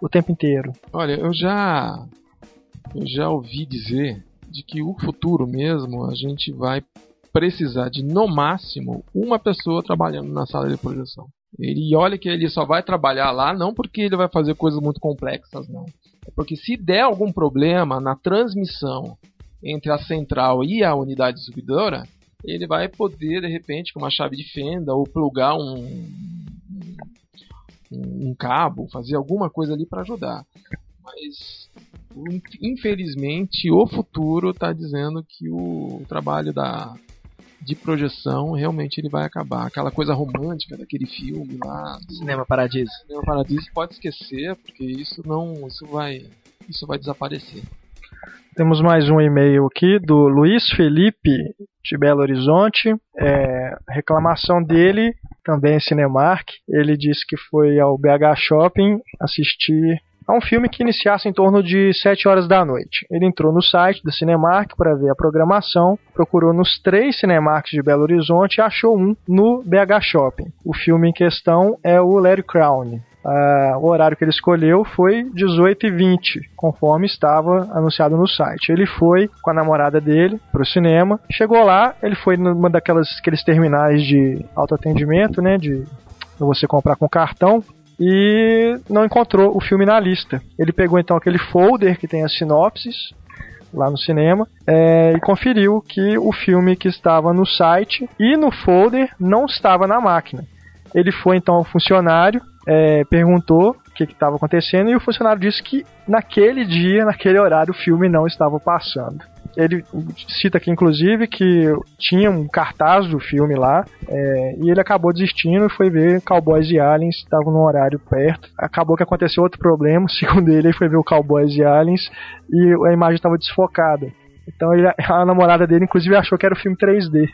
o tempo inteiro. Olha, eu já eu já ouvi dizer de que o futuro mesmo a gente vai precisar de no máximo uma pessoa trabalhando na sala de projeção. Ele olha que ele só vai trabalhar lá não porque ele vai fazer coisas muito complexas, não. É porque se der algum problema na transmissão entre a central e a unidade distribuidora, ele vai poder de repente com uma chave de fenda ou plugar um, um, um cabo, fazer alguma coisa ali para ajudar. Mas infelizmente o futuro está dizendo que o trabalho da de projeção, realmente ele vai acabar. Aquela coisa romântica daquele filme lá. Cinema Paradiso. Cinema Paradiso pode esquecer, porque isso não. Isso vai. Isso vai desaparecer. Temos mais um e-mail aqui do Luiz Felipe de Belo Horizonte. É, reclamação dele, também em Cinemark. Ele disse que foi ao BH Shopping assistir a um filme que iniciasse em torno de 7 horas da noite. Ele entrou no site do Cinemark para ver a programação, procurou nos três Cinemarks de Belo Horizonte e achou um no BH Shopping. O filme em questão é o Larry Crown. Uh, o horário que ele escolheu foi 18h20, conforme estava anunciado no site. Ele foi com a namorada dele pro cinema, chegou lá, ele foi numa daquelas aqueles terminais de autoatendimento, né, de você comprar com cartão, e não encontrou o filme na lista. Ele pegou então aquele folder que tem as sinopses lá no cinema é, e conferiu que o filme que estava no site e no folder não estava na máquina. Ele foi então ao funcionário, é, perguntou o que estava acontecendo e o funcionário disse que naquele dia, naquele horário, o filme não estava passando ele cita aqui, inclusive, que tinha um cartaz do filme lá, é, e ele acabou desistindo e foi ver Cowboys e Aliens, estavam num horário perto. Acabou que aconteceu outro problema, segundo ele, ele foi ver o Cowboys e Aliens e a imagem estava desfocada. Então ele, a namorada dele, inclusive, achou que era o filme 3D.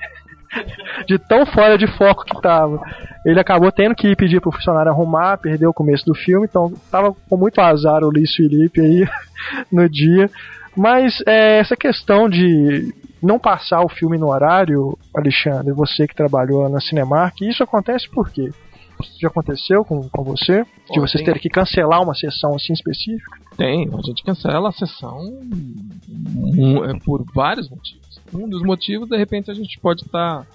De tão fora de foco que tava. Ele acabou tendo que pedir pro funcionário arrumar, perdeu o começo do filme, então tava com muito azar o Luiz Felipe aí no dia. Mas é, essa questão de não passar o filme no horário, Alexandre, você que trabalhou na Cinemark, isso acontece por quê? Isso já aconteceu com, com você? De vocês terem que cancelar uma sessão assim específica? Tem, a gente cancela a sessão um, é, por vários motivos. Um dos motivos, de repente, a gente pode estar tá,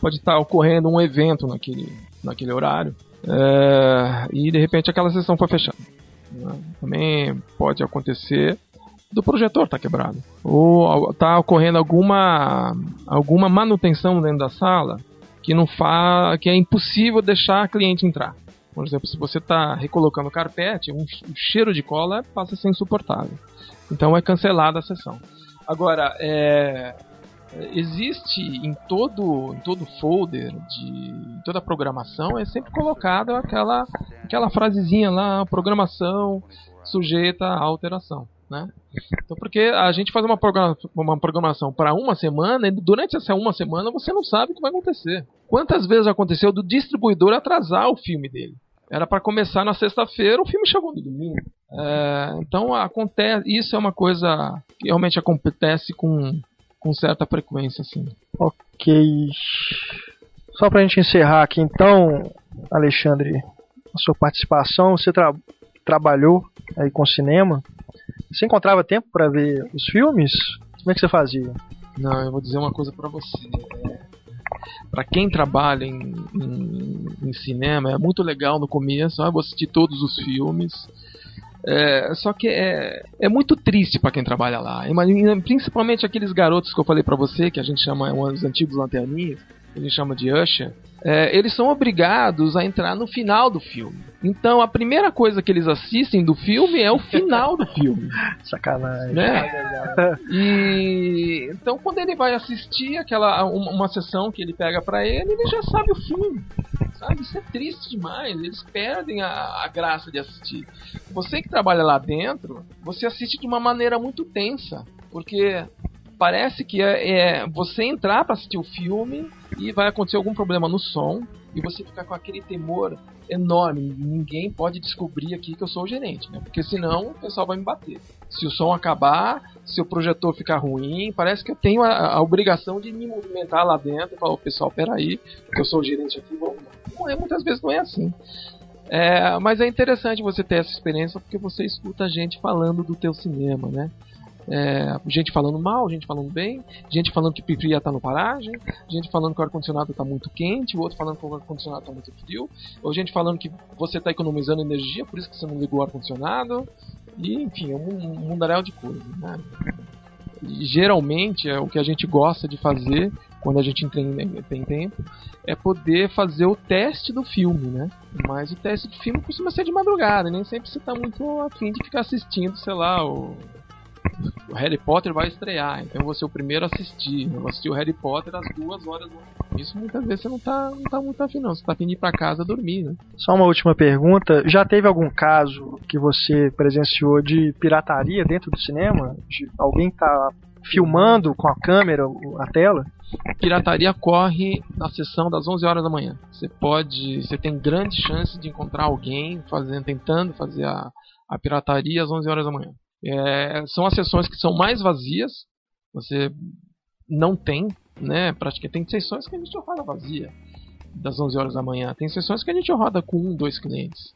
pode estar tá ocorrendo um evento naquele, naquele horário é, e de repente aquela sessão foi fechada. Né? Também pode acontecer do projetor tá quebrado. Ou tá ocorrendo alguma alguma manutenção dentro da sala que não fa que é impossível deixar a cliente entrar. Por exemplo, se você está recolocando carpete, um, o cheiro de cola passa a ser insuportável. Então é cancelada a sessão. Agora, é, existe em todo, em todo folder, de toda programação, é sempre colocada aquela, aquela frasezinha lá, programação sujeita a alteração. Né? Então, porque a gente faz uma, programa, uma programação para uma semana e durante essa uma semana você não sabe o que vai acontecer. Quantas vezes aconteceu do distribuidor atrasar o filme dele? Era para começar na sexta-feira, o filme chegou no domingo. É, então acontece, isso é uma coisa que realmente acontece com, com certa frequência, assim. Ok. Só pra gente encerrar aqui então, Alexandre, a sua participação, você tra trabalhou aí com cinema. Você encontrava tempo para ver os filmes? Como é que você fazia? Não, eu vou dizer uma coisa para você. É, para quem trabalha em, em, em, cinema, é muito legal no começo. Ah, vou assistir todos os filmes. É, só que é, é muito triste para quem trabalha lá. Principalmente aqueles garotos que eu falei para você, que a gente chama os antigos lanterninhas, a gente chama de Usher é, eles são obrigados a entrar no final do filme. Então a primeira coisa que eles assistem do filme é o final do filme. Sacanagem. Né? E então quando ele vai assistir aquela uma, uma sessão que ele pega para ele, ele já sabe o filme. Sabe? Isso é triste demais. Eles perdem a, a graça de assistir. Você que trabalha lá dentro, você assiste de uma maneira muito tensa, porque parece que é, é você entrar para assistir o filme e vai acontecer algum problema no som e você ficar com aquele temor enorme. Ninguém pode descobrir aqui que eu sou o gerente, né? Porque senão o pessoal vai me bater. Se o som acabar, se o projetor ficar ruim, parece que eu tenho a, a obrigação de me movimentar lá dentro e falar, pessoal, peraí, que eu sou o gerente aqui, vamos. Não é, muitas vezes não é assim. É, mas é interessante você ter essa experiência porque você escuta a gente falando do teu cinema, né? É, gente falando mal, gente falando bem, gente falando que preferia estar no paragem, gente falando que o ar-condicionado está muito quente, o outro falando que o ar-condicionado está muito frio, ou gente falando que você está economizando energia, por isso que você não ligou o ar-condicionado, e enfim, é um, mundaréu de coisas. Né? Geralmente é o que a gente gosta de fazer quando a gente tem, tem tempo é poder fazer o teste do filme, né? Mas o teste do filme costuma ser de madrugada, nem sempre você está muito afim de ficar assistindo, sei lá, o o Harry Potter vai estrear, então eu vou ser o primeiro a assistir. Eu vou assistir o Harry Potter às duas horas da Isso muitas vezes você não tá, não tá muito afim, não. Você tá afim de ir pra casa dormir, né? Só uma última pergunta. Já teve algum caso que você presenciou de pirataria dentro do cinema? De alguém tá filmando com a câmera a tela? pirataria corre na sessão das 11 horas da manhã. Você pode, você tem grande chance de encontrar alguém fazendo, tentando fazer a, a pirataria às 11 horas da manhã. É, são as sessões que são mais vazias. Você não tem, né? Praticamente tem sessões que a gente roda vazia das 11 horas da manhã. Tem sessões que a gente roda com um, dois clientes.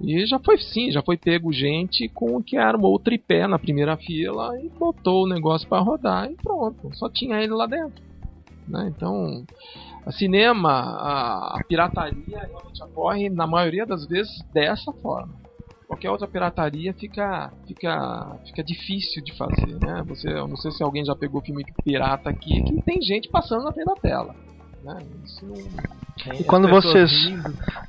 E já foi sim, já foi pego gente com que armou o tripé na primeira fila e botou o negócio para rodar e pronto. Só tinha ele lá dentro. Né? Então, a cinema, a, a pirataria realmente ocorre na maioria das vezes dessa forma qualquer outra pirataria fica fica fica difícil de fazer, né? Você, eu não sei se alguém já pegou filme pirata aqui que tem gente passando na frente da tela, né? Isso e quando vocês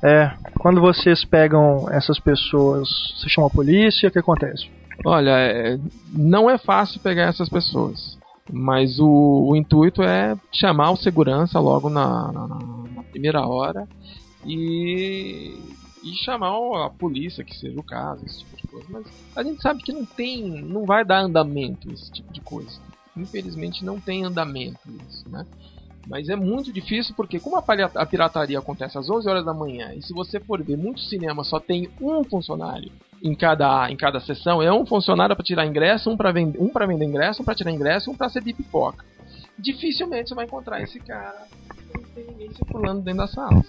é, quando vocês pegam essas pessoas, você chama a polícia, o que acontece? Olha, é, não é fácil pegar essas pessoas. Mas o, o, intuito é chamar o segurança logo na, na, na primeira hora e e chamar a polícia, que seja o caso, esse tipo de coisa. Mas a gente sabe que não tem, não vai dar andamento esse tipo de coisa. Infelizmente não tem andamento isso, né? Mas é muito difícil porque como a pirataria acontece às 11 horas da manhã e se você for ver muito cinema só tem um funcionário em cada em cada sessão, é um funcionário para tirar ingresso, um para vender, um para vender ingresso, um para tirar ingresso, um para ser de pipoca. Dificilmente você vai encontrar esse cara, não tem ninguém circulando dentro da sala.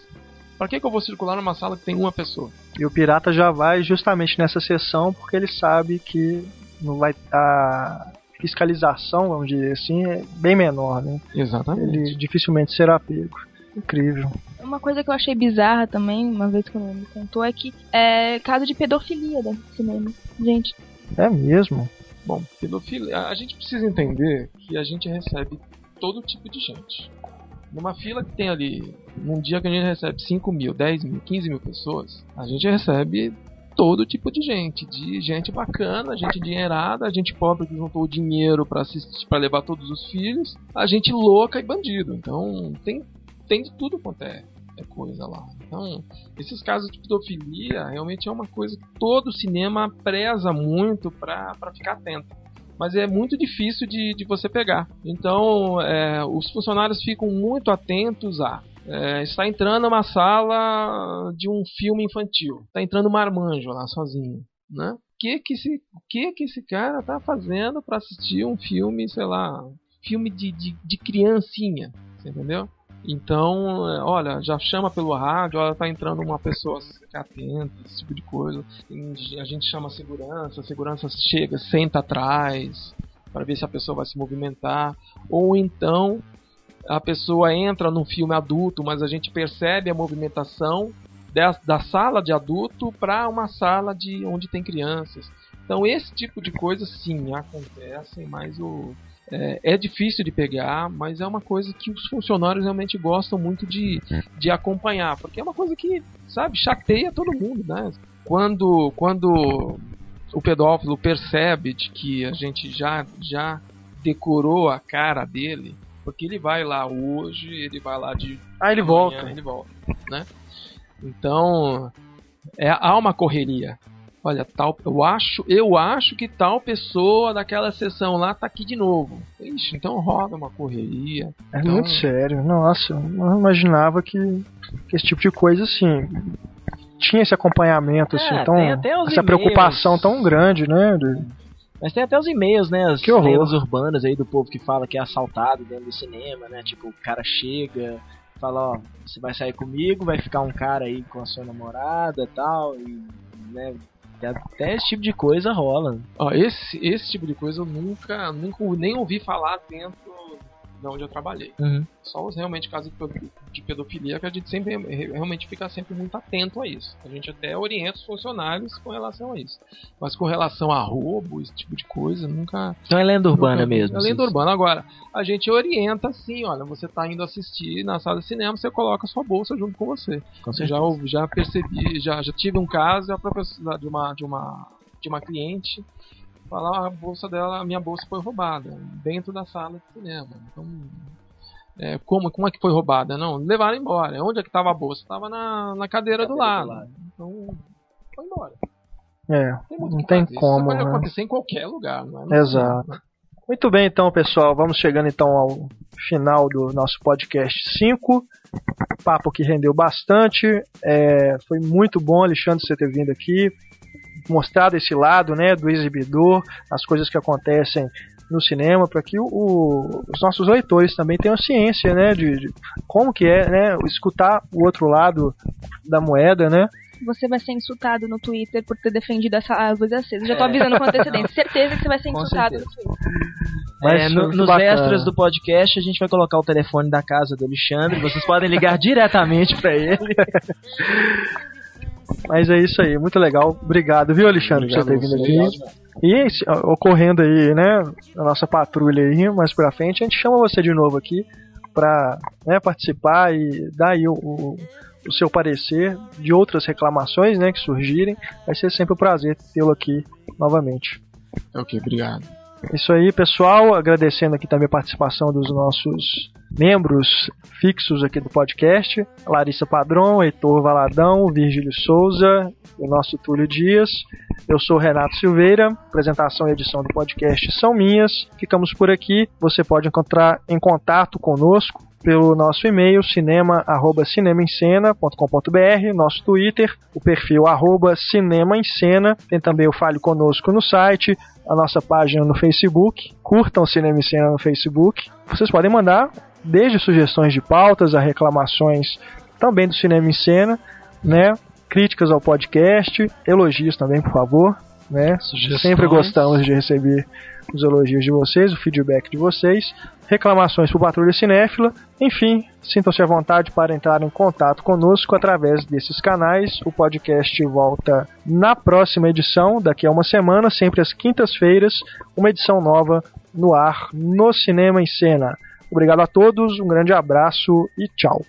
Para que, que eu vou circular numa sala que tem uma pessoa? E o pirata já vai justamente nessa sessão porque ele sabe que não vai a fiscalização, vamos dizer assim, é bem menor, né? Exatamente. Ele dificilmente será pego. Incrível. Uma coisa que eu achei bizarra também, uma vez que me contou, é que é caso de pedofilia dentro do cinema. Gente. É mesmo? Bom, pedofilia. A gente precisa entender que a gente recebe todo tipo de gente. Numa fila que tem ali, num dia que a gente recebe 5 mil, 10 mil, 15 mil pessoas, a gente recebe todo tipo de gente, de gente bacana, gente dinheirada, gente pobre que juntou dinheiro para para levar todos os filhos, a gente louca e bandido. Então tem tem de tudo quanto é é coisa lá. Então, esses casos de pedofilia realmente é uma coisa que todo cinema preza muito para ficar atento. Mas é muito difícil de, de você pegar. Então, é, os funcionários ficam muito atentos a é, está entrando uma sala de um filme infantil. Está entrando um marmanjo lá sozinho, né? O que que esse, que que esse cara tá fazendo para assistir um filme, sei lá, filme de, de, de criancinha, entendeu? Então, é, olha, já chama pelo rádio, olha, tá entrando uma pessoa, atenta, esse tipo de coisa. A gente chama a segurança, a segurança chega, senta atrás, para ver se a pessoa vai se movimentar. Ou então, a pessoa entra num filme adulto, mas a gente percebe a movimentação da sala de adulto para uma sala de onde tem crianças. Então, esse tipo de coisa, sim, acontece, mas o é, é, difícil de pegar, mas é uma coisa que os funcionários realmente gostam muito de, de acompanhar, porque é uma coisa que, sabe, chateia todo mundo, né? Quando, quando o pedófilo percebe de que a gente já, já decorou a cara dele, porque ele vai lá hoje, ele vai lá de. Ah, ele amanhã, volta. Ele volta, né? Então, é, há uma correria olha, tal, eu acho, eu acho que tal pessoa daquela sessão lá tá aqui de novo. Ixi, então roda uma correria. É então... muito sério. Nossa, eu não imaginava que, que, esse tipo de coisa assim tinha esse acompanhamento assim, É, tão tem até os essa preocupação tão grande, né? de- Mas tem até os e-mails, né? As Que lendas urbanas aí do povo que fala que é assaltado dentro do cinema, né? Tipo, o cara chega, fala, ó, você vai sair comigo, vai ficar um cara aí com a sua namorada e tal, e, né? Até esse tipo de coisa rola. Ó, esse, esse tipo de coisa eu nunca, nunca nem ouvi falar dentro de onde eu trabalhei. Só os realmente casos de pedo- de pedofilia que a gente sempre re- realmente fica sempre muito atento a isso. A gente até orienta os funcionários com relação a isso. Mas com relação a roubo, esse tipo de coisa, nunca. Então é lenda urbana nunca- mesmo. É lenda urbana. Agora, a gente orienta assim, olha, você tá indo assistir na sala de cinema, você coloca sua bolsa junto com você. Com Já, certeza. ouvi- já percebi, já, já tive um caso a de uma, de uma, de uma cliente falar "Ah, a bolsa dela, a minha bolsa foi roubada dentro da sala de cinema. Então, é, como, como é que foi roubada? Não, levaram embora. Onde é que estava a bolsa? Estava na, na cadeira, do, lado. do lado. Então, foi embora. É, Tem muito o não tem fazer. Isso como, pode né? acontecer em qualquer lugar, não é? No Exato. Muito bem, então, pessoal, vamos chegando então ao final do nosso podcast 5. Papo que rendeu bastante. É, foi muito bom, Alexandre, você ter vindo aqui, mostrado esse lado, né, do exibidor, as coisas que acontecem no cinema, para que o- o- os nossos leitores também tenham ciência, né, de, de como que é, né, escutar o outro lado da moeda, né? Você vai ser insultado no Twitter por ter defendido essa luz acesa. Já tô avisando com antecedência. Certeza que você vai ser insultado no Twitter. Mas É, no- nos bacana. extras do podcast a gente vai colocar o telefone da casa do Alexandre. Vocês podem ligar diretamente pra ele. Mas é isso aí, muito legal. Obrigado, viu, Alexandre, por você ter vindo aqui. E se- ocorrendo aí, né, a nossa patrulha aí, mais pra frente, a gente chama você de novo aqui pra né, participar e dar aí o, o, o seu parecer de outras reclamações, né, que surgirem. Vai ser sempre um prazer tê-lo aqui novamente. Ok, obrigado. É Isso aí, pessoal. Agradecendo aqui também a participação dos nossos membros fixos aqui do podcast: Larissa Padrão, Heitor Valadão, Virgílio Souza, o nosso Túlio Dias. Eu sou Renato Silveira. Apresentação e edição do podcast são minhas. Ficamos por aqui. Você pode encontrar em contato conosco pelo nosso e-mail cinema@cinemaencena.com.br, nosso Twitter, o perfil arroba Cinema em Cena, tem também o Fale Conosco no site, a nossa página no Facebook, curtam o Cinema em Cena no Facebook. Vocês podem mandar desde sugestões de pautas a reclamações também do Cinema em Cena, né? Críticas ao podcast, elogios também, por favor, né? Sugestões. Sempre gostamos de receber os elogios de vocês, o feedback de vocês, reclamações por Patrulha Cinéfila, enfim, sintam-se à vontade para entrar em contato conosco através desses canais. O podcast volta na próxima edição, daqui a uma semana, sempre às quintas-feiras, uma edição nova no ar no Cinema em Cena. Obrigado a todos, um grande abraço e tchau.